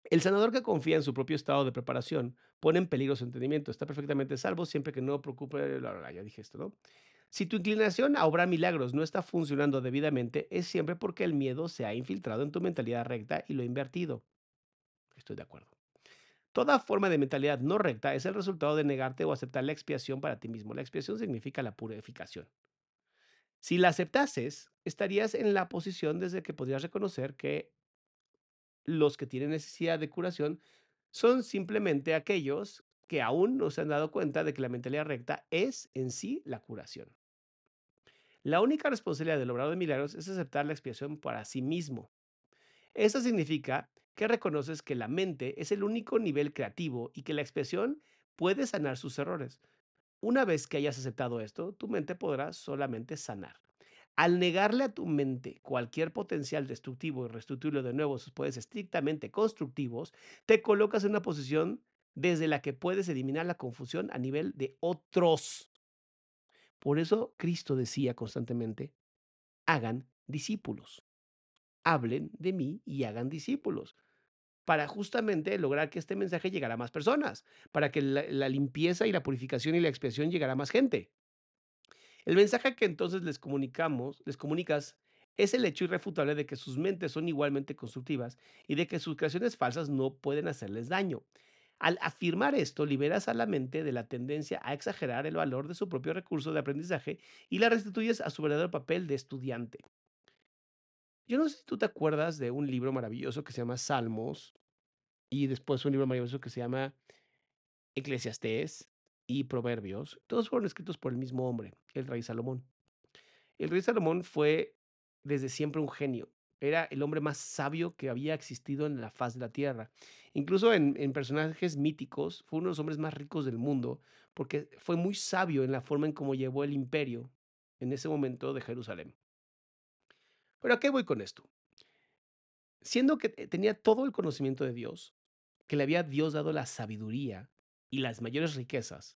el sanador que confía en su propio estado de preparación pone en peligro su entendimiento. Está perfectamente salvo siempre que no preocupe. ya dije esto, ¿no? Si tu inclinación a obrar milagros no está funcionando debidamente, es siempre porque el miedo se ha infiltrado en tu mentalidad recta y lo ha invertido. Estoy de acuerdo. Toda forma de mentalidad no recta es el resultado de negarte o aceptar la expiación para ti mismo. La expiación significa la purificación. Si la aceptases, estarías en la posición desde que podrías reconocer que los que tienen necesidad de curación son simplemente aquellos que aún no se han dado cuenta de que la mentalidad recta es en sí la curación. La única responsabilidad del obrador de milagros es aceptar la expiación para sí mismo. Eso significa que reconoces que la mente es el único nivel creativo y que la expiación puede sanar sus errores. Una vez que hayas aceptado esto, tu mente podrá solamente sanar. Al negarle a tu mente cualquier potencial destructivo y restituirlo de nuevo sus poderes estrictamente constructivos, te colocas en una posición desde la que puedes eliminar la confusión a nivel de otros. Por eso Cristo decía constantemente, hagan discípulos. Hablen de mí y hagan discípulos. Para justamente lograr que este mensaje llegara a más personas, para que la, la limpieza y la purificación y la expiación llegara a más gente. El mensaje que entonces les comunicamos, les comunicas, es el hecho irrefutable de que sus mentes son igualmente constructivas y de que sus creaciones falsas no pueden hacerles daño. Al afirmar esto, liberas a la mente de la tendencia a exagerar el valor de su propio recurso de aprendizaje y la restituyes a su verdadero papel de estudiante. Yo no sé si tú te acuerdas de un libro maravilloso que se llama Salmos y después un libro maravilloso que se llama Eclesiastés y Proverbios, todos fueron escritos por el mismo hombre, el rey Salomón. El rey Salomón fue desde siempre un genio. era el hombre más sabio que había existido en la faz de la tierra. Incluso en, en personajes míticos, fue uno de los hombres más ricos del mundo, porque fue muy sabio en la forma en cómo llevó el imperio en ese momento de Jerusalén. Pero ¿a qué voy con esto? Siendo que tenía todo el conocimiento de Dios, que le había Dios dado la sabiduría y las mayores riquezas,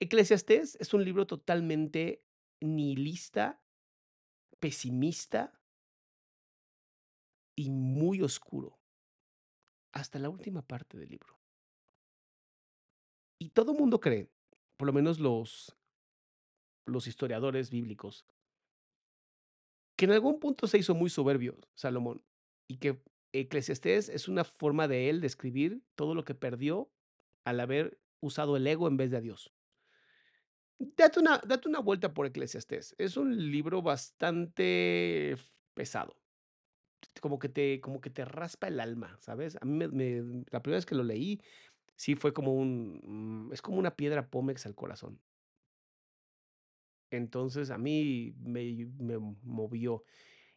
Eclesiastés es un libro totalmente nihilista, pesimista y muy oscuro, hasta la última parte del libro. Y todo mundo cree, por lo menos los, los historiadores bíblicos, que en algún punto se hizo muy soberbio Salomón y que Eclesiastés es una forma de él describir todo lo que perdió al haber usado el ego en vez de a Dios. Date una, date una vuelta por Eclesiastés. Es un libro bastante pesado. Como que te, como que te raspa el alma, ¿sabes? A mí me, me- la primera vez que lo leí, sí fue como un, mm, es como una piedra pómex al corazón. Entonces a mí me, me movió.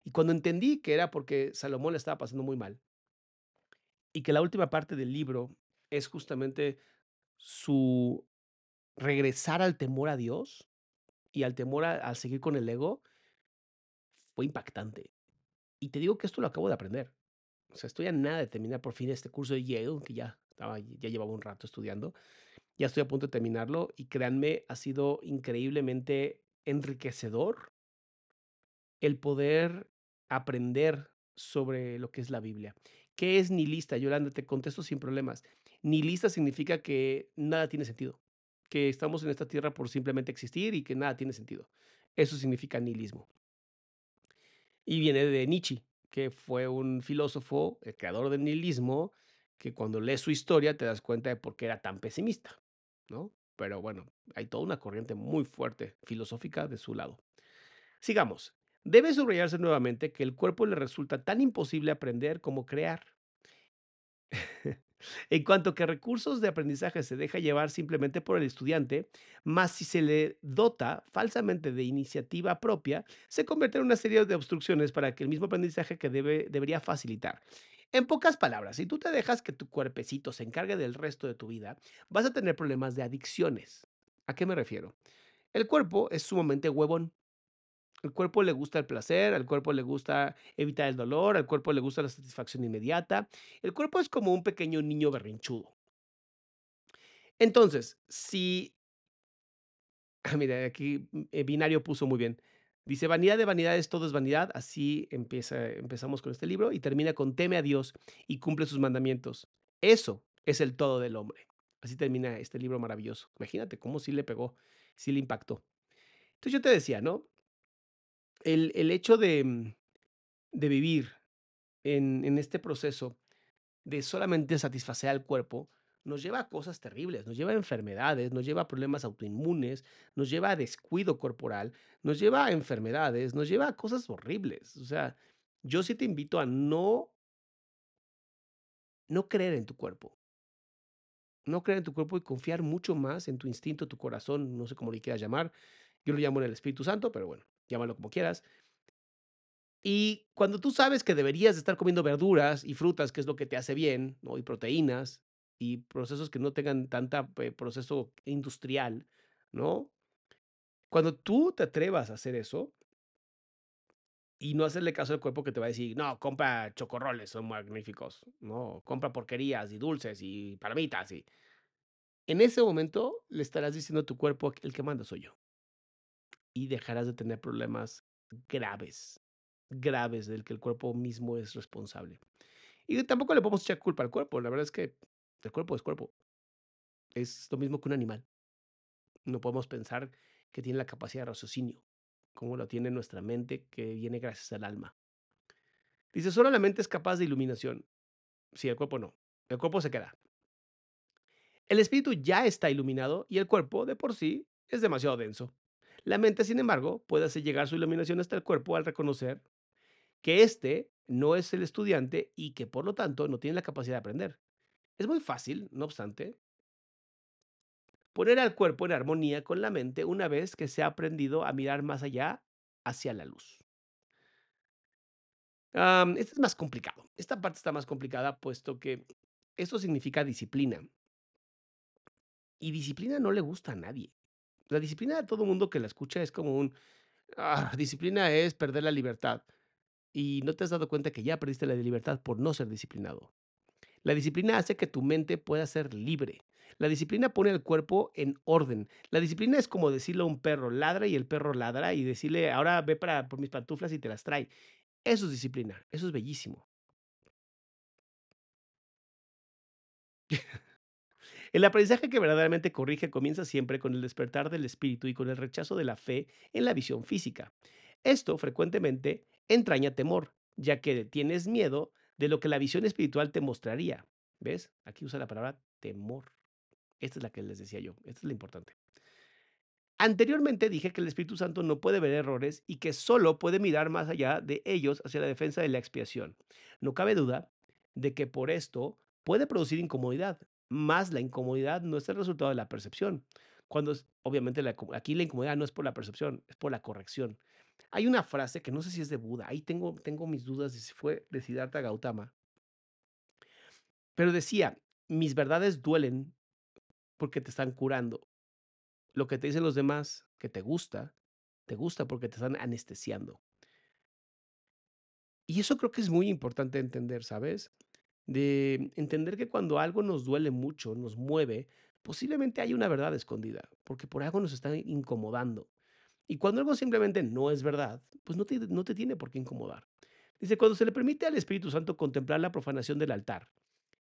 Y cuando entendí que era porque Salomón le estaba pasando muy mal y que la última parte del libro es justamente su regresar al temor a Dios y al temor a, a seguir con el ego, fue impactante. Y te digo que esto lo acabo de aprender. O sea, estoy a nada de terminar por fin este curso de Yale, que ya, estaba, ya llevaba un rato estudiando. Ya estoy a punto de terminarlo y créanme, ha sido increíblemente enriquecedor el poder aprender sobre lo que es la Biblia. ¿Qué es nihilista? Yolanda, te contesto sin problemas. Nihilista significa que nada tiene sentido, que estamos en esta tierra por simplemente existir y que nada tiene sentido. Eso significa nihilismo. Y viene de Nietzsche, que fue un filósofo, el creador del nihilismo, que cuando lees su historia te das cuenta de por qué era tan pesimista, ¿no? Pero bueno, hay toda una corriente muy fuerte filosófica de su lado. Sigamos. Debe subrayarse nuevamente que el cuerpo le resulta tan imposible aprender como crear. en cuanto que recursos de aprendizaje se deja llevar simplemente por el estudiante, más si se le dota falsamente de iniciativa propia, se convierte en una serie de obstrucciones para que el mismo aprendizaje que debe, debería facilitar. En pocas palabras, si tú te dejas que tu cuerpecito se encargue del resto de tu vida, vas a tener problemas de adicciones. ¿A qué me refiero? El cuerpo es sumamente huevón. El cuerpo le gusta el placer, al cuerpo le gusta evitar el dolor, al cuerpo le gusta la satisfacción inmediata. El cuerpo es como un pequeño niño berrinchudo. Entonces, si... Ah, mira, aquí mm, eh, Binario puso muy bien. Dice, vanidad de vanidades, todo es vanidad. Así empieza, empezamos con este libro y termina con teme a Dios y cumple sus mandamientos. Eso es el todo del hombre. Así termina este libro maravilloso. Imagínate cómo sí le pegó, sí le impactó. Entonces yo te decía, ¿no? El, el hecho de, mm, de vivir en, en este proceso de solamente satisfacer al cuerpo nos lleva a cosas terribles, nos lleva a enfermedades, nos lleva a problemas autoinmunes, nos lleva a descuido corporal, nos lleva a enfermedades, nos lleva a cosas horribles. O sea, yo sí te invito a no, no creer en tu cuerpo, no creer en tu cuerpo y confiar mucho más en tu instinto, tu corazón, no sé cómo le quieras llamar. Yo lo llamo en el Espíritu Santo, pero bueno, llámalo como quieras. Y cuando tú sabes que deberías de estar comiendo verduras y frutas, que es lo que te hace bien, ¿no? Y proteínas y procesos que no tengan tanta eh, proceso industrial, ¿no? Cuando tú te atrevas a hacer eso y no hacerle caso al cuerpo que te va a decir, no, compra chocorroles, son magníficos, no, compra porquerías y dulces y palomitas y en ese momento le estarás diciendo a tu cuerpo, el que manda soy yo. Y dejarás de tener problemas graves, graves del que el cuerpo mismo es responsable. Y tampoco le podemos echar culpa al cuerpo, la verdad es que el cuerpo es cuerpo. Es lo mismo que un animal. No podemos pensar que tiene la capacidad de raciocinio, como lo tiene nuestra mente, que viene gracias al alma. Dice, solo la mente es capaz de iluminación. Sí, el cuerpo no. El cuerpo se queda. El espíritu ya está iluminado y el cuerpo, de por sí, es demasiado denso. La mente, sin embargo, puede hacer llegar su iluminación hasta el cuerpo al reconocer que éste no es el estudiante y que por lo tanto no tiene la capacidad de aprender. Es muy fácil, no obstante, poner al cuerpo en armonía con la mente una vez que se ha aprendido a mirar más allá hacia la luz. Este es más complicado. Esta parte está más complicada, puesto que esto significa disciplina. Y disciplina no le gusta a nadie. La disciplina a todo mundo que la escucha es como un, ah, disciplina es perder la libertad. Y no te has dado cuenta que ya perdiste la libertad por no ser disciplinado. La disciplina hace que tu mente pueda ser libre. La disciplina pone al cuerpo en orden. La disciplina es como decirle a un perro, ladra y el perro ladra y decirle, ahora ve para por mis pantuflas y te las trae. Eso es disciplina, eso es bellísimo. El aprendizaje que verdaderamente corrige comienza siempre con el despertar del espíritu y con el rechazo de la fe en la visión física. Esto frecuentemente entraña temor, ya que tienes miedo de lo que la visión espiritual te mostraría. ¿Ves? Aquí usa la palabra temor. Esta es la que les decía yo. Esta es la importante. Anteriormente dije que el Espíritu Santo no puede ver errores y que solo puede mirar más allá de ellos hacia la defensa de la expiación. No cabe duda de que por esto puede producir incomodidad, más la incomodidad no es el resultado de la percepción. Cuando obviamente la aquí la incomodidad no es por la percepción, es por la corrección. Hay una frase que no sé si es de Buda, ahí tengo, tengo mis dudas si fue de Siddhartha Gautama, pero decía, mis verdades duelen porque te están curando. Lo que te dicen los demás que te gusta, te gusta porque te están anestesiando. Y eso creo que es muy importante entender, ¿sabes? De entender que cuando algo nos duele mucho, nos mueve, posiblemente hay una verdad escondida, porque por algo nos está incomodando. Y cuando algo simplemente no es verdad, pues no te, no te tiene por qué incomodar. Dice, cuando se le permite al Espíritu Santo contemplar la profanación del altar,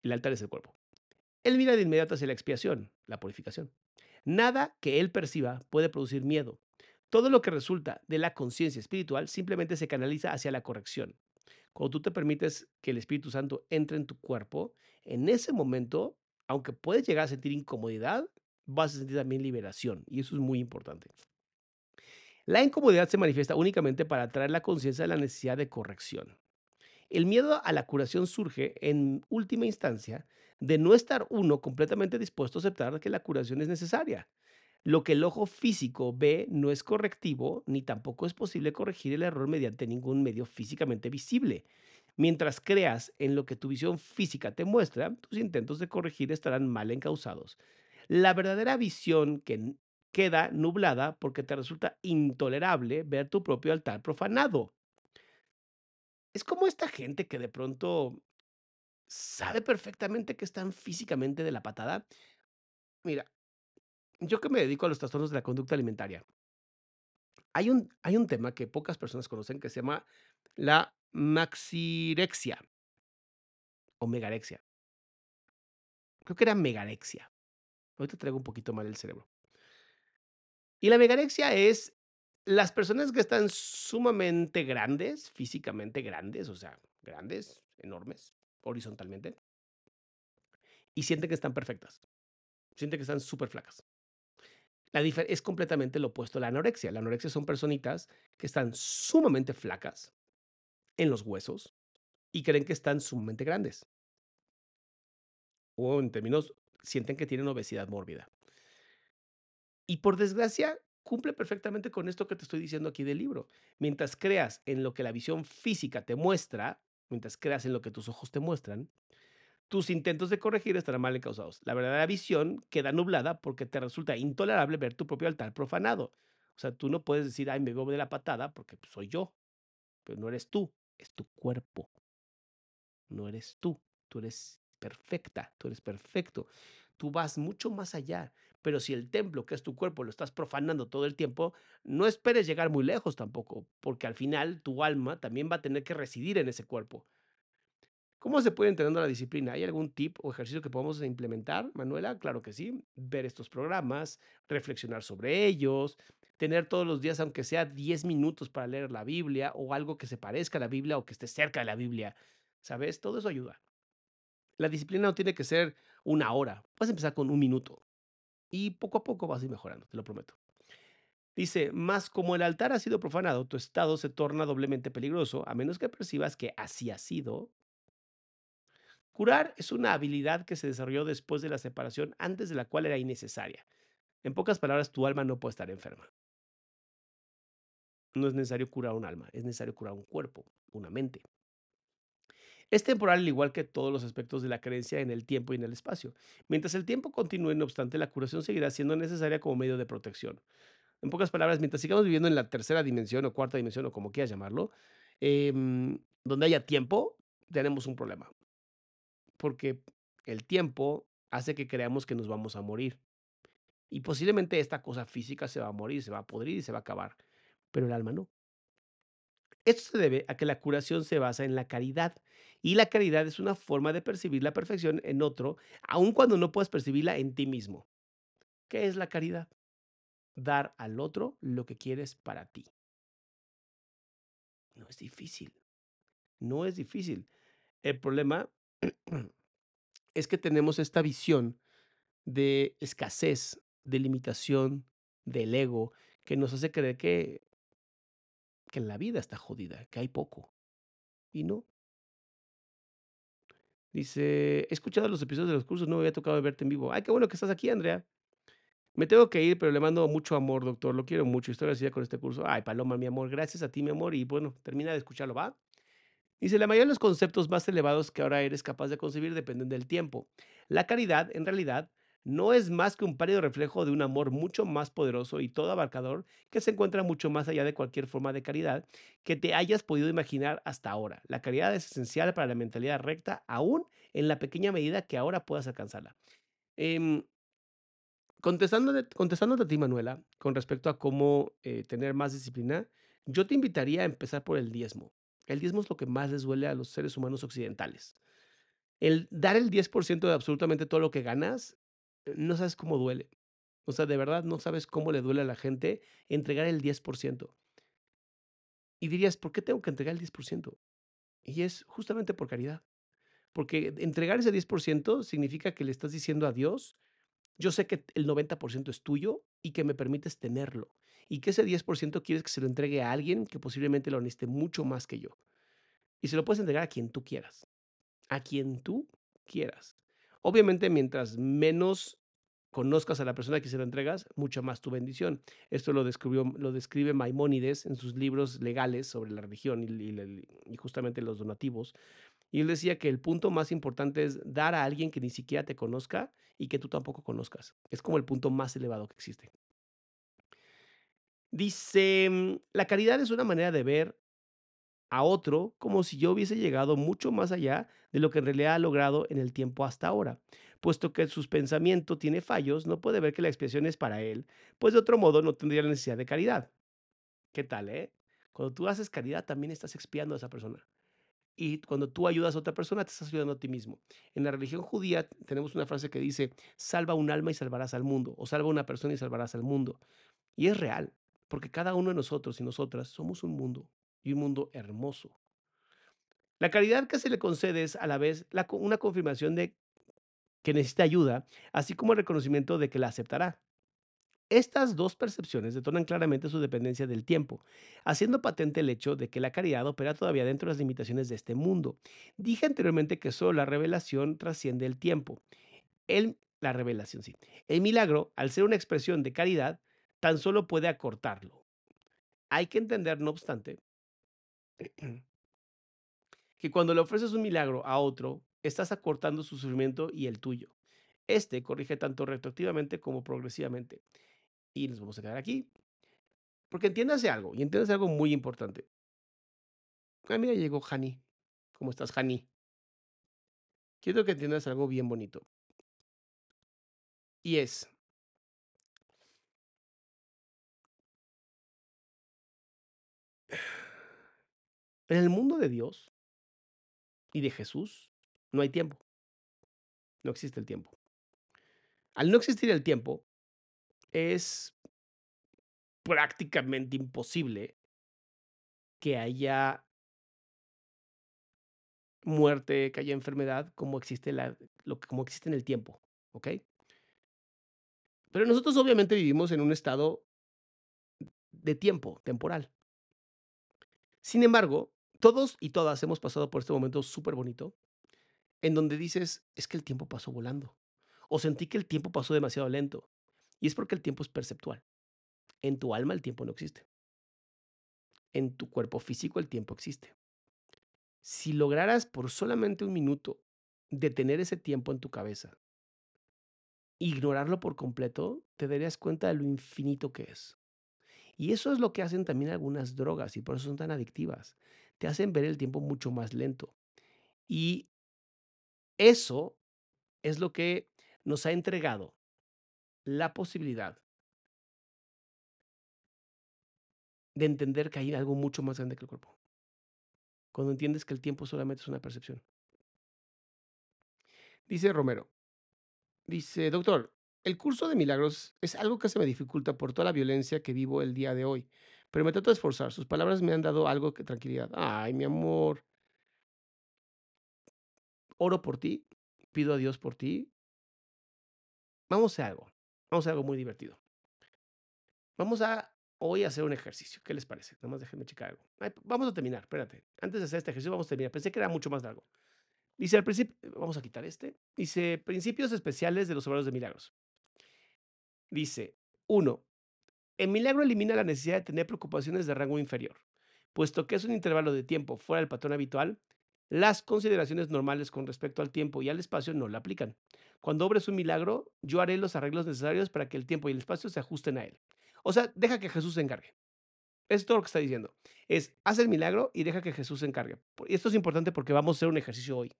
el altar es el cuerpo, él mira de inmediato hacia la expiación, la purificación. Nada que él perciba puede producir miedo. Todo lo que resulta de la conciencia espiritual simplemente se canaliza hacia la corrección. Cuando tú te permites que el Espíritu Santo entre en tu cuerpo, en ese momento, aunque puedes llegar a sentir incomodidad, vas a sentir también liberación. Y eso es muy importante. La incomodidad se manifiesta únicamente para atraer la conciencia de la necesidad de corrección. El miedo a la curación surge, en última instancia, de no estar uno completamente dispuesto a aceptar que la curación es necesaria. Lo que el ojo físico ve no es correctivo, ni tampoco es posible corregir el error mediante ningún medio físicamente visible. Mientras creas en lo que tu visión física te muestra, tus intentos de corregir estarán mal encausados. La verdadera visión que queda nublada porque te resulta intolerable ver tu propio altar profanado. Es como esta gente que de pronto sabe perfectamente que están físicamente de la patada. Mira, yo que me dedico a los trastornos de la conducta alimentaria, hay un, hay un tema que pocas personas conocen que se llama la maxirexia o megarexia. Creo que era megarexia. Ahorita traigo un poquito mal el cerebro. Y la megarexia es las personas que están sumamente grandes, físicamente grandes, o sea, grandes, enormes, horizontalmente, y sienten que están perfectas. Sienten que están súper flacas. Es completamente lo opuesto a la anorexia. La anorexia son personitas que están sumamente flacas en los huesos y creen que están sumamente grandes. O en términos, sienten que tienen obesidad mórbida. Y por desgracia, cumple perfectamente con esto que te estoy diciendo aquí del libro. Mientras creas en lo que la visión física te muestra, mientras creas en lo que tus ojos te muestran, tus intentos de corregir estarán mal encausados. La verdadera visión queda nublada porque te resulta intolerable ver tu propio altar profanado. O sea, tú no puedes decir, ay, me veo de la patada porque pues, soy yo. Pero no eres tú, es tu cuerpo. No eres tú. Tú eres perfecta, tú eres perfecto. Tú vas mucho más allá. Pero si el templo, que es tu cuerpo, lo estás profanando todo el tiempo, no esperes llegar muy lejos tampoco, porque al final tu alma también va a tener que residir en ese cuerpo. ¿Cómo se puede entrenando la disciplina? ¿Hay algún tip o ejercicio que podamos implementar, Manuela? Claro que sí. Ver estos programas, reflexionar sobre ellos, tener todos los días, aunque sea 10 minutos para leer la Biblia o algo que se parezca a la Biblia o que esté cerca de la Biblia. ¿Sabes? Todo eso ayuda. La disciplina no tiene que ser una hora. A empezar con un minuto y poco a poco vas a ir mejorando, te lo prometo. Dice, más como el altar ha sido profanado, tu estado se torna doblemente peligroso, a menos que percibas que así ha sido. Curar es una habilidad que se desarrolló después de la separación, antes de la cual era innecesaria. En pocas palabras, tu alma no puede estar enferma. No es necesario curar un alma, es necesario curar un cuerpo, una mente. Es temporal al igual que todos los aspectos de la creencia en el tiempo y en el espacio. Mientras el tiempo continúe, no obstante, la curación seguirá siendo necesaria como medio de protección. En pocas palabras, mientras sigamos viviendo en la tercera dimensión o cuarta dimensión o como quieras llamarlo, em, donde haya tiempo, tenemos un problema. Porque el tiempo hace que creamos que nos vamos a morir. Y posiblemente esta cosa física se va a morir, se va a podrir y se va a acabar, pero el alma no. Esto se debe a que la curación se basa en la caridad y la caridad es una forma de percibir la perfección en otro, aun cuando no puedas percibirla en ti mismo. ¿Qué es la caridad? Dar al otro lo que quieres para ti. No es difícil. No es difícil. El problema es que tenemos esta visión de escasez, de limitación, del ego, que nos hace creer que, que la vida está jodida, que hay poco. Y no. Dice, he escuchado los episodios de los cursos, no me había tocado verte en vivo. Ay, qué bueno que estás aquí, Andrea. Me tengo que ir, pero le mando mucho amor, doctor. Lo quiero mucho. Estoy agradecida con este curso. Ay, Paloma, mi amor. Gracias a ti, mi amor. Y bueno, termina de escucharlo, ¿va? Dice, la mayoría de los conceptos más elevados que ahora eres capaz de concebir dependen del tiempo. La caridad, en realidad, no es más que un pálido reflejo de un amor mucho más poderoso y todo abarcador que se encuentra mucho más allá de cualquier forma de caridad que te hayas podido imaginar hasta ahora. La caridad es esencial para la mentalidad recta, aún en la pequeña medida que ahora puedas alcanzarla. Eh, contestándote, a ti, Manuela, con respecto a cómo eh, tener más disciplina, yo te invitaría a empezar por el diezmo. El diezmo es lo que más les duele a los seres humanos occidentales. El dar el 10% de absolutamente todo lo que ganas, eh, no sabes cómo duele. O sea, de verdad no sabes cómo le duele a la gente entregar el 10%. Y dirías, ¿por qué tengo que entregar el 10%? Y es justamente por caridad. Porque entregar ese 10% significa que le estás diciendo a Dios, yo sé que el 90% es tuyo y que me permites tenerlo. Y que ese 10% quieres que se lo entregue a alguien que posiblemente lo necesite mucho más que yo. Y se lo puedes entregar a quien tú quieras. A quien tú quieras. Obviamente, mientras menos conozcas a la persona que se lo entregas, mucha más tu bendición. Esto lo, lo describe Maimónides en sus libros legales sobre la religión y, y, y, justamente los donativos. Y él decía que el punto más importante es dar a alguien que ni siquiera te conozca y que tú tampoco conozcas. Es como el punto más elevado que existe. Dice, mm, la caridad es una manera de ver a otro como si yo hubiese llegado mucho más allá de lo que en realidad ha logrado en el tiempo hasta ahora. Puesto que sus pensamientos tiene fallos, no puede ver que la expresión es para él, pues de otro modo no tendría la necesidad de caridad. ¿Qué tal, eh? Cuando tú haces caridad también estás expiando a esa persona. Y cuando tú ayudas a otra persona, te estás ayudando a ti mismo. En la religión judía tenemos una frase que dice, salva un alma y salvarás al mundo, o salva una persona y salvarás al mundo. Y es real, porque cada uno de nosotros y nosotras somos un mundo, y un mundo hermoso. La caridad que se le concede es a la vez una confirmación de que necesita ayuda, así como el reconocimiento de que la aceptará. Estas dos percepciones detonan claramente su dependencia del tiempo, haciendo patente el hecho de que la caridad opera todavía dentro de las limitaciones de este mundo. Dije anteriormente que solo la revelación trasciende el tiempo. El, la revelación, sí. El milagro, al ser una expresión de caridad, tan solo puede acortarlo. Hay que entender, no obstante, que cuando le ofreces un milagro a otro, estás acortando su sufrimiento y el tuyo. Este corrige tanto retroactivamente como progresivamente. Y nos vamos a quedar aquí. Porque entiéndase algo, y entiéndase algo muy importante. Ah, mira, llegó Hani. ¿Cómo estás, Hani? Quiero que entiendas algo bien bonito. Y es, en el mundo de Dios y de Jesús no hay tiempo. No existe el tiempo. Al no existir el tiempo, es prácticamente imposible que haya muerte, que haya enfermedad, como existe, la, como existe en el tiempo, ¿ok? Pero nosotros obviamente vivimos en un estado de tiempo, temporal. Sin embargo, todos y todas hemos pasado por este momento súper bonito, en donde dices, es que el tiempo pasó volando, o sentí que el tiempo pasó demasiado lento, y es porque el tiempo es perceptual. En tu alma el tiempo no existe. En tu cuerpo físico el tiempo existe. Si lograras por solamente un minuto detener ese tiempo en tu cabeza, ignorarlo por completo, te darías cuenta de lo infinito que es. Y eso es lo que hacen también algunas drogas y por eso son tan adictivas. Te hacen ver el tiempo mucho más lento. Y eso es lo que nos ha entregado la posibilidad de entender que hay algo mucho más grande que el cuerpo. Cuando entiendes que el tiempo solamente es una percepción. Dice Romero, dice, doctor, el curso de milagros es algo que se me dificulta por toda la violencia que vivo el día de hoy, pero me trato de esforzar. Sus palabras me han dado algo que tranquilidad. Ay, mi amor. Oro por ti, pido a Dios por ti. Vamos a algo. Vamos a algo muy divertido. Vamos a hoy hacer un ejercicio. ¿Qué les parece? Nada más déjenme checar algo. vamos a terminar, espérate. Antes de hacer este ejercicio, vamos a terminar. Pensé que era mucho más largo. Dice al principio, vamos a quitar este. Dice, principios especiales de los obreros de milagros. Dice, uno, el milagro elimina la necesidad de tener preocupaciones de rango inferior. Puesto que es un intervalo de tiempo fuera del patrón habitual, las consideraciones normales con respecto al tiempo y al espacio no la aplican. Cuando obres un milagro, yo haré los arreglos necesarios para que el tiempo y el espacio se ajusten a él. O sea, deja que Jesús se encargue. Es todo lo que está diciendo. Es, haz el milagro y deja que Jesús se encargue. Esto es importante porque vamos a hacer un ejercicio hoy.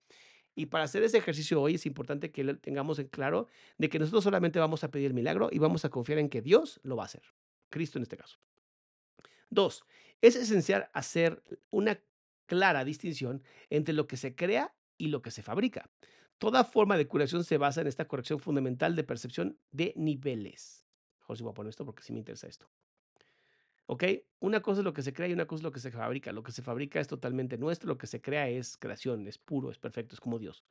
Y para hacer ese ejercicio hoy es importante que tengamos en claro de que nosotros solamente vamos a pedir el milagro y vamos a confiar en que Dios lo va a hacer. Cristo en este caso. Dos, es esencial hacer una clara distinción entre lo que se crea y lo que se fabrica. Toda forma de curación se basa en esta corrección fundamental de percepción de niveles. Mejor si voy a poner esto porque sí me interesa esto. ¿Ok? Una cosa es lo que se crea y una cosa es lo que se fabrica. Lo que se fabrica es totalmente nuestro, lo que se crea es creación, es puro, es perfecto, es como Dios.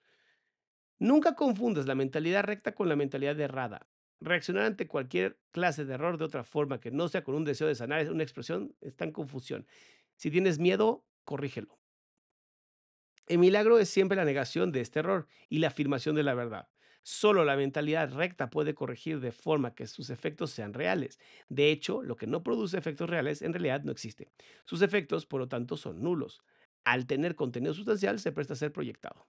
Nunca confundas la mentalidad recta con la mentalidad errada. Reaccionar ante cualquier clase de error de otra forma que no sea con un deseo de sanar es una expresión, está en confusión. Si tienes miedo, corrígelo. El milagro es siempre la negación de este error y la afirmación de la verdad. Solo la mentalidad recta puede corregir de forma que sus efectos sean reales. De hecho, lo que no produce efectos reales en realidad no existe. Sus efectos, por lo tanto, son nulos. Al tener contenido sustancial, se presta a ser proyectado.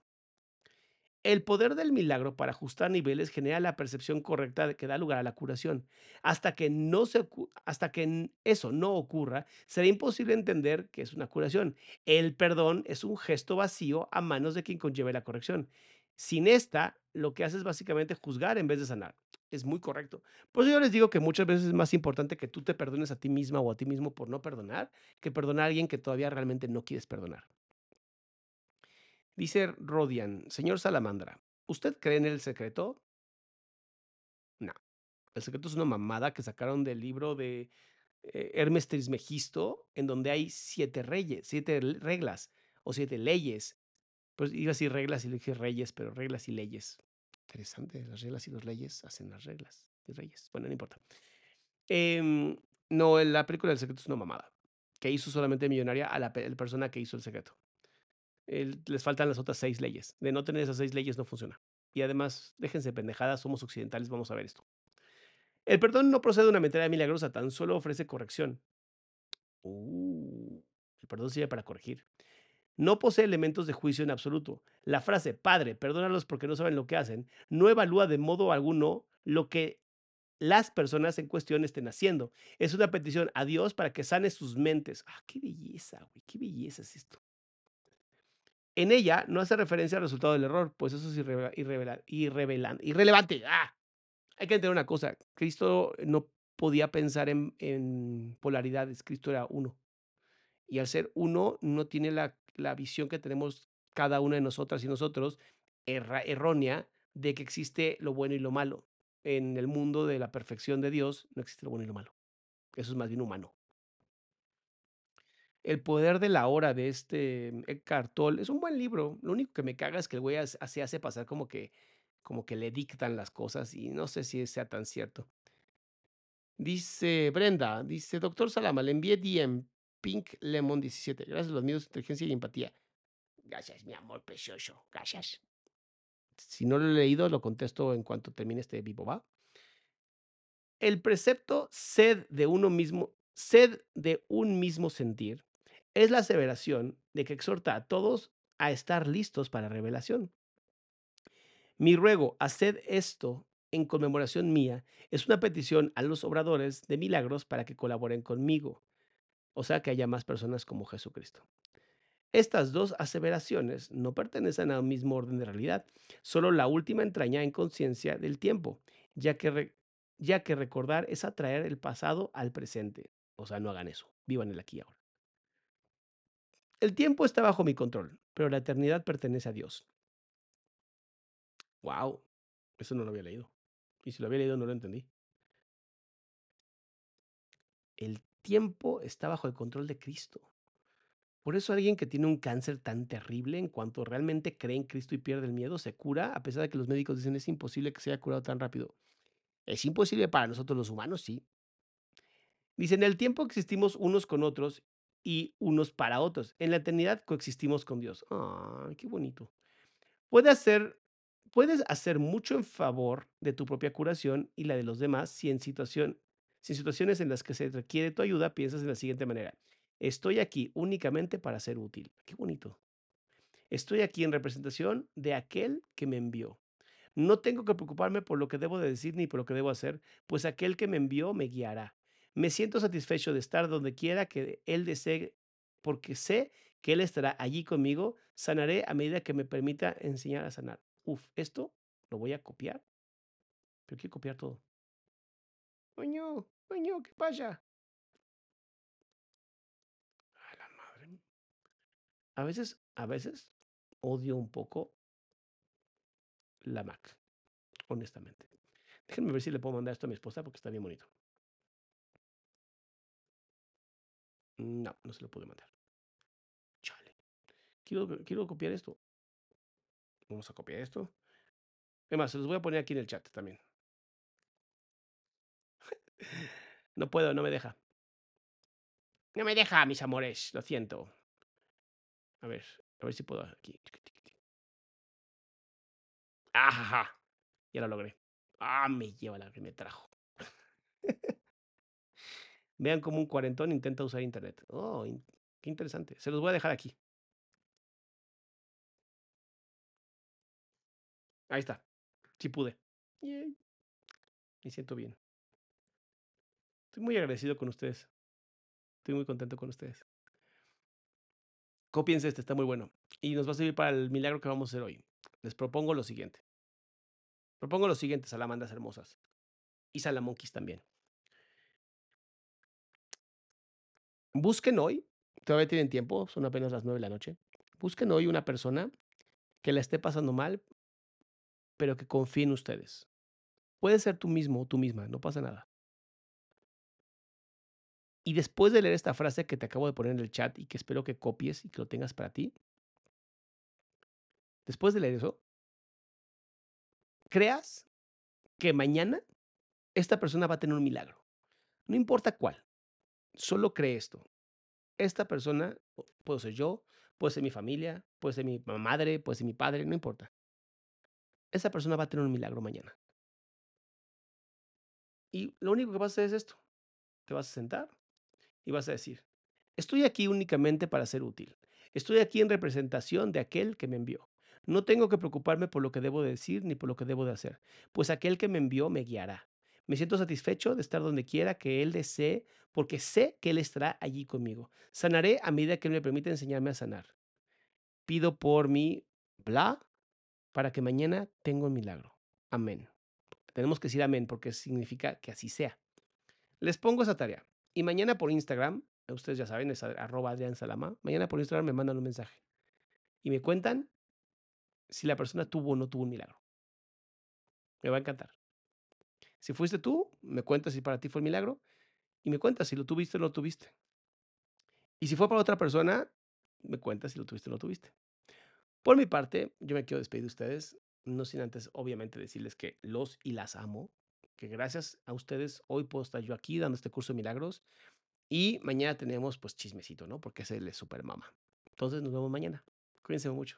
El poder del milagro para ajustar niveles genera la percepción correcta que da lugar a la curación. Hasta que, no se, hasta que eso no ocurra, será imposible entender que es una curación. El perdón es un gesto vacío a manos de quien conlleve la corrección. Sin esta, lo que hace es básicamente juzgar en vez de sanar. Es muy correcto. Por eso yo les digo que muchas veces es más importante que tú te perdones a ti misma o a ti mismo por no perdonar que perdonar a alguien que todavía realmente no quieres perdonar. Dice Rodian, señor Salamandra, ¿usted cree en el secreto? No. El secreto es una mamada que sacaron del libro de eh, Hermes Trismegisto, en donde hay siete reyes, siete reglas o siete leyes pues iba a decir reglas y le dije reyes, pero reglas y leyes. Interesante, las reglas y las leyes hacen las reglas y reyes. Bueno, no importa. Em, no, la película del secreto es una mamada. Que hizo solamente millonaria a la, persona que hizo el secreto. Les faltan las otras seis leyes. De no tener esas seis leyes no funciona. Y además, déjense pendejadas, somos occidentales, vamos a ver esto. El perdón no procede de una mentalidad milagrosa, tan solo ofrece corrección. Uh, el perdón sirve para corregir no posee elementos de juicio en absoluto. La frase, Padre, perdónalos porque no saben lo que hacen, no evalúa de modo alguno lo que las personas en cuestión estén haciendo. Es una petición a Dios para que sane sus mentes. Ah, qué belleza, güey, qué belleza es esto. En ella no hace referencia al resultado del error, pues eso es irrelevante. Ah, hay que entender una cosa, Cristo no podía pensar en, polaridades, Cristo era uno. Y al ser uno, no tiene la visión que tenemos cada una de nosotras y nosotros errónea de que existe lo bueno y lo malo. En el mundo de la perfección de Dios no existe lo bueno y lo malo. Eso es más bien humano. El poder de la hora de este Eckhart Tolle es un buen libro. Lo único que me caga es que el güey se hace pasar como que, como que le dictan las cosas y no sé si sea tan cierto. Dice Brenda, dice, doctor Salama, le envié DM, Pink Lemon 17. Gracias los míos, inteligencia y empatía. Gracias, mi amor precioso. Gracias. Si no lo he leído, lo contesto en cuanto termine este vivo, ¿va? El precepto sed de uno mismo, sed de un mismo sentir, es la aseveración de que exhorta a todos a estar listos para revelación. Mi ruego, haced esto en conmemoración mía, es una petición a los obradores de milagros para que colaboren conmigo, o sea, que haya más personas como Jesucristo. Estas dos aseveraciones no pertenecen al mismo orden de realidad, solo la última entraña en conciencia del tiempo, ya que, ya que recordar es atraer el pasado al presente. O sea, no hagan eso, vivan el aquí y ahora. El tiempo está bajo mi control, pero la eternidad pertenece a Dios. Wow, eso no lo había leído. Y si lo había leído no lo entendí. El tiempo está bajo el control de Cristo. Por eso alguien que tiene un cáncer tan terrible, en cuanto realmente cree en Cristo y pierde el miedo, se cura, a pesar de que los médicos dicen es imposible que se haya curado tan rápido. Es imposible para nosotros los humanos, sí. Dice, en el tiempo existimos unos con otros y unos para otros. En la eternidad coexistimos con Dios. ¡Ay, qué bonito! Hacer Puedes hacer mucho en favor de tu propia curación y la de los demás si en, situación, situaciones en las que se requiere tu ayuda piensas de la siguiente manera. Estoy aquí únicamente para ser útil. Qué bonito. Estoy aquí en representación de aquel que me envió. No tengo que preocuparme por lo que debo de decir ni por lo que debo hacer, pues aquel que me envió me guiará. Me siento satisfecho de estar donde quiera que Él desee, porque sé que Él estará allí conmigo. Sanaré a medida que me permita enseñar a sanar uf, esto lo voy a copiar. Pero quiero copiar todo. Coño, coño, ¿qué pasa? A la madre. A veces, a veces odio un poco la Mac, honestamente. Déjenme ver si le puedo mandar esto a mi esposa porque está bien bonito. No, no se lo puedo mandar. Chale. Quiero, quiero copiar esto. Vamos a copiar esto. Es se los voy a poner aquí en el chat también. No puedo, no me deja. No me deja, mis amores, lo siento. A ver, a ver si puedo aquí. ¡Ajaja! Ya lo logré. ¡Ah, me lleva la que me trajo! Vean cómo un cuarentón intenta usar internet. Oh, qué interesante. Se los voy a dejar aquí. Ahí está. Sí pude. Me siento bien. Estoy muy agradecido con ustedes. Estoy muy contento con ustedes. Copiense este, está muy bueno. Y nos va a servir para el milagro que vamos a hacer hoy. Les propongo lo siguiente. Propongo lo siguiente, salamandas hermosas. Y salamonquis también. Busquen hoy, todavía tienen tiempo, son apenas las nueve de la noche. Busquen hoy una persona que la esté pasando mal pero que confíe en ustedes. Puede ser tú mismo o tú misma, no pasa nada. Y después de leer esta frase que te acabo de poner en el chat y que espero que copies y que lo tengas para ti, después de leer eso, creas que mañana esta persona va a tener un milagro. No importa cuál, solo cree esto. Esta persona, puedo ser yo, puede ser mi familia, puede ser mi madre, puede ser mi padre, no importa esa persona va a tener un milagro mañana. Y lo único que vas a hacer es esto. Te vas a sentar y vas a decir, estoy aquí únicamente para ser útil. Estoy aquí en representación de aquel que me envió. No tengo que preocuparme por lo que debo decir ni por lo que debo de hacer, pues aquel que me envió me guiará. Me siento satisfecho de estar donde quiera que Él desee, porque sé que Él estará allí conmigo. Sanaré a medida que Él me permite enseñarme a sanar. Pido por mi bla, para que mañana tenga un milagro. Amén. Tenemos que decir amén porque significa que así sea. Les pongo esa tarea. Y mañana por Instagram, ustedes ya saben, es arroba Adrián Salama. Mañana por Instagram me mandan un mensaje. Y me cuentan si la persona tuvo o no tuvo un milagro. Me va a encantar. Si fuiste tú, me cuentas si para ti fue el milagro. Y me cuentas si lo tuviste o no lo tuviste. Y si fue para otra persona, me cuentas si lo tuviste o no lo tuviste. Por mi parte, yo me quiero despedir de ustedes, no sin antes, obviamente, decirles que los y las amo, que gracias a ustedes hoy puedo estar yo aquí dando este curso de milagros y mañana tenemos pues chismecito, ¿no? Porque es el super mama. Entonces nos vemos mañana. Cuídense mucho.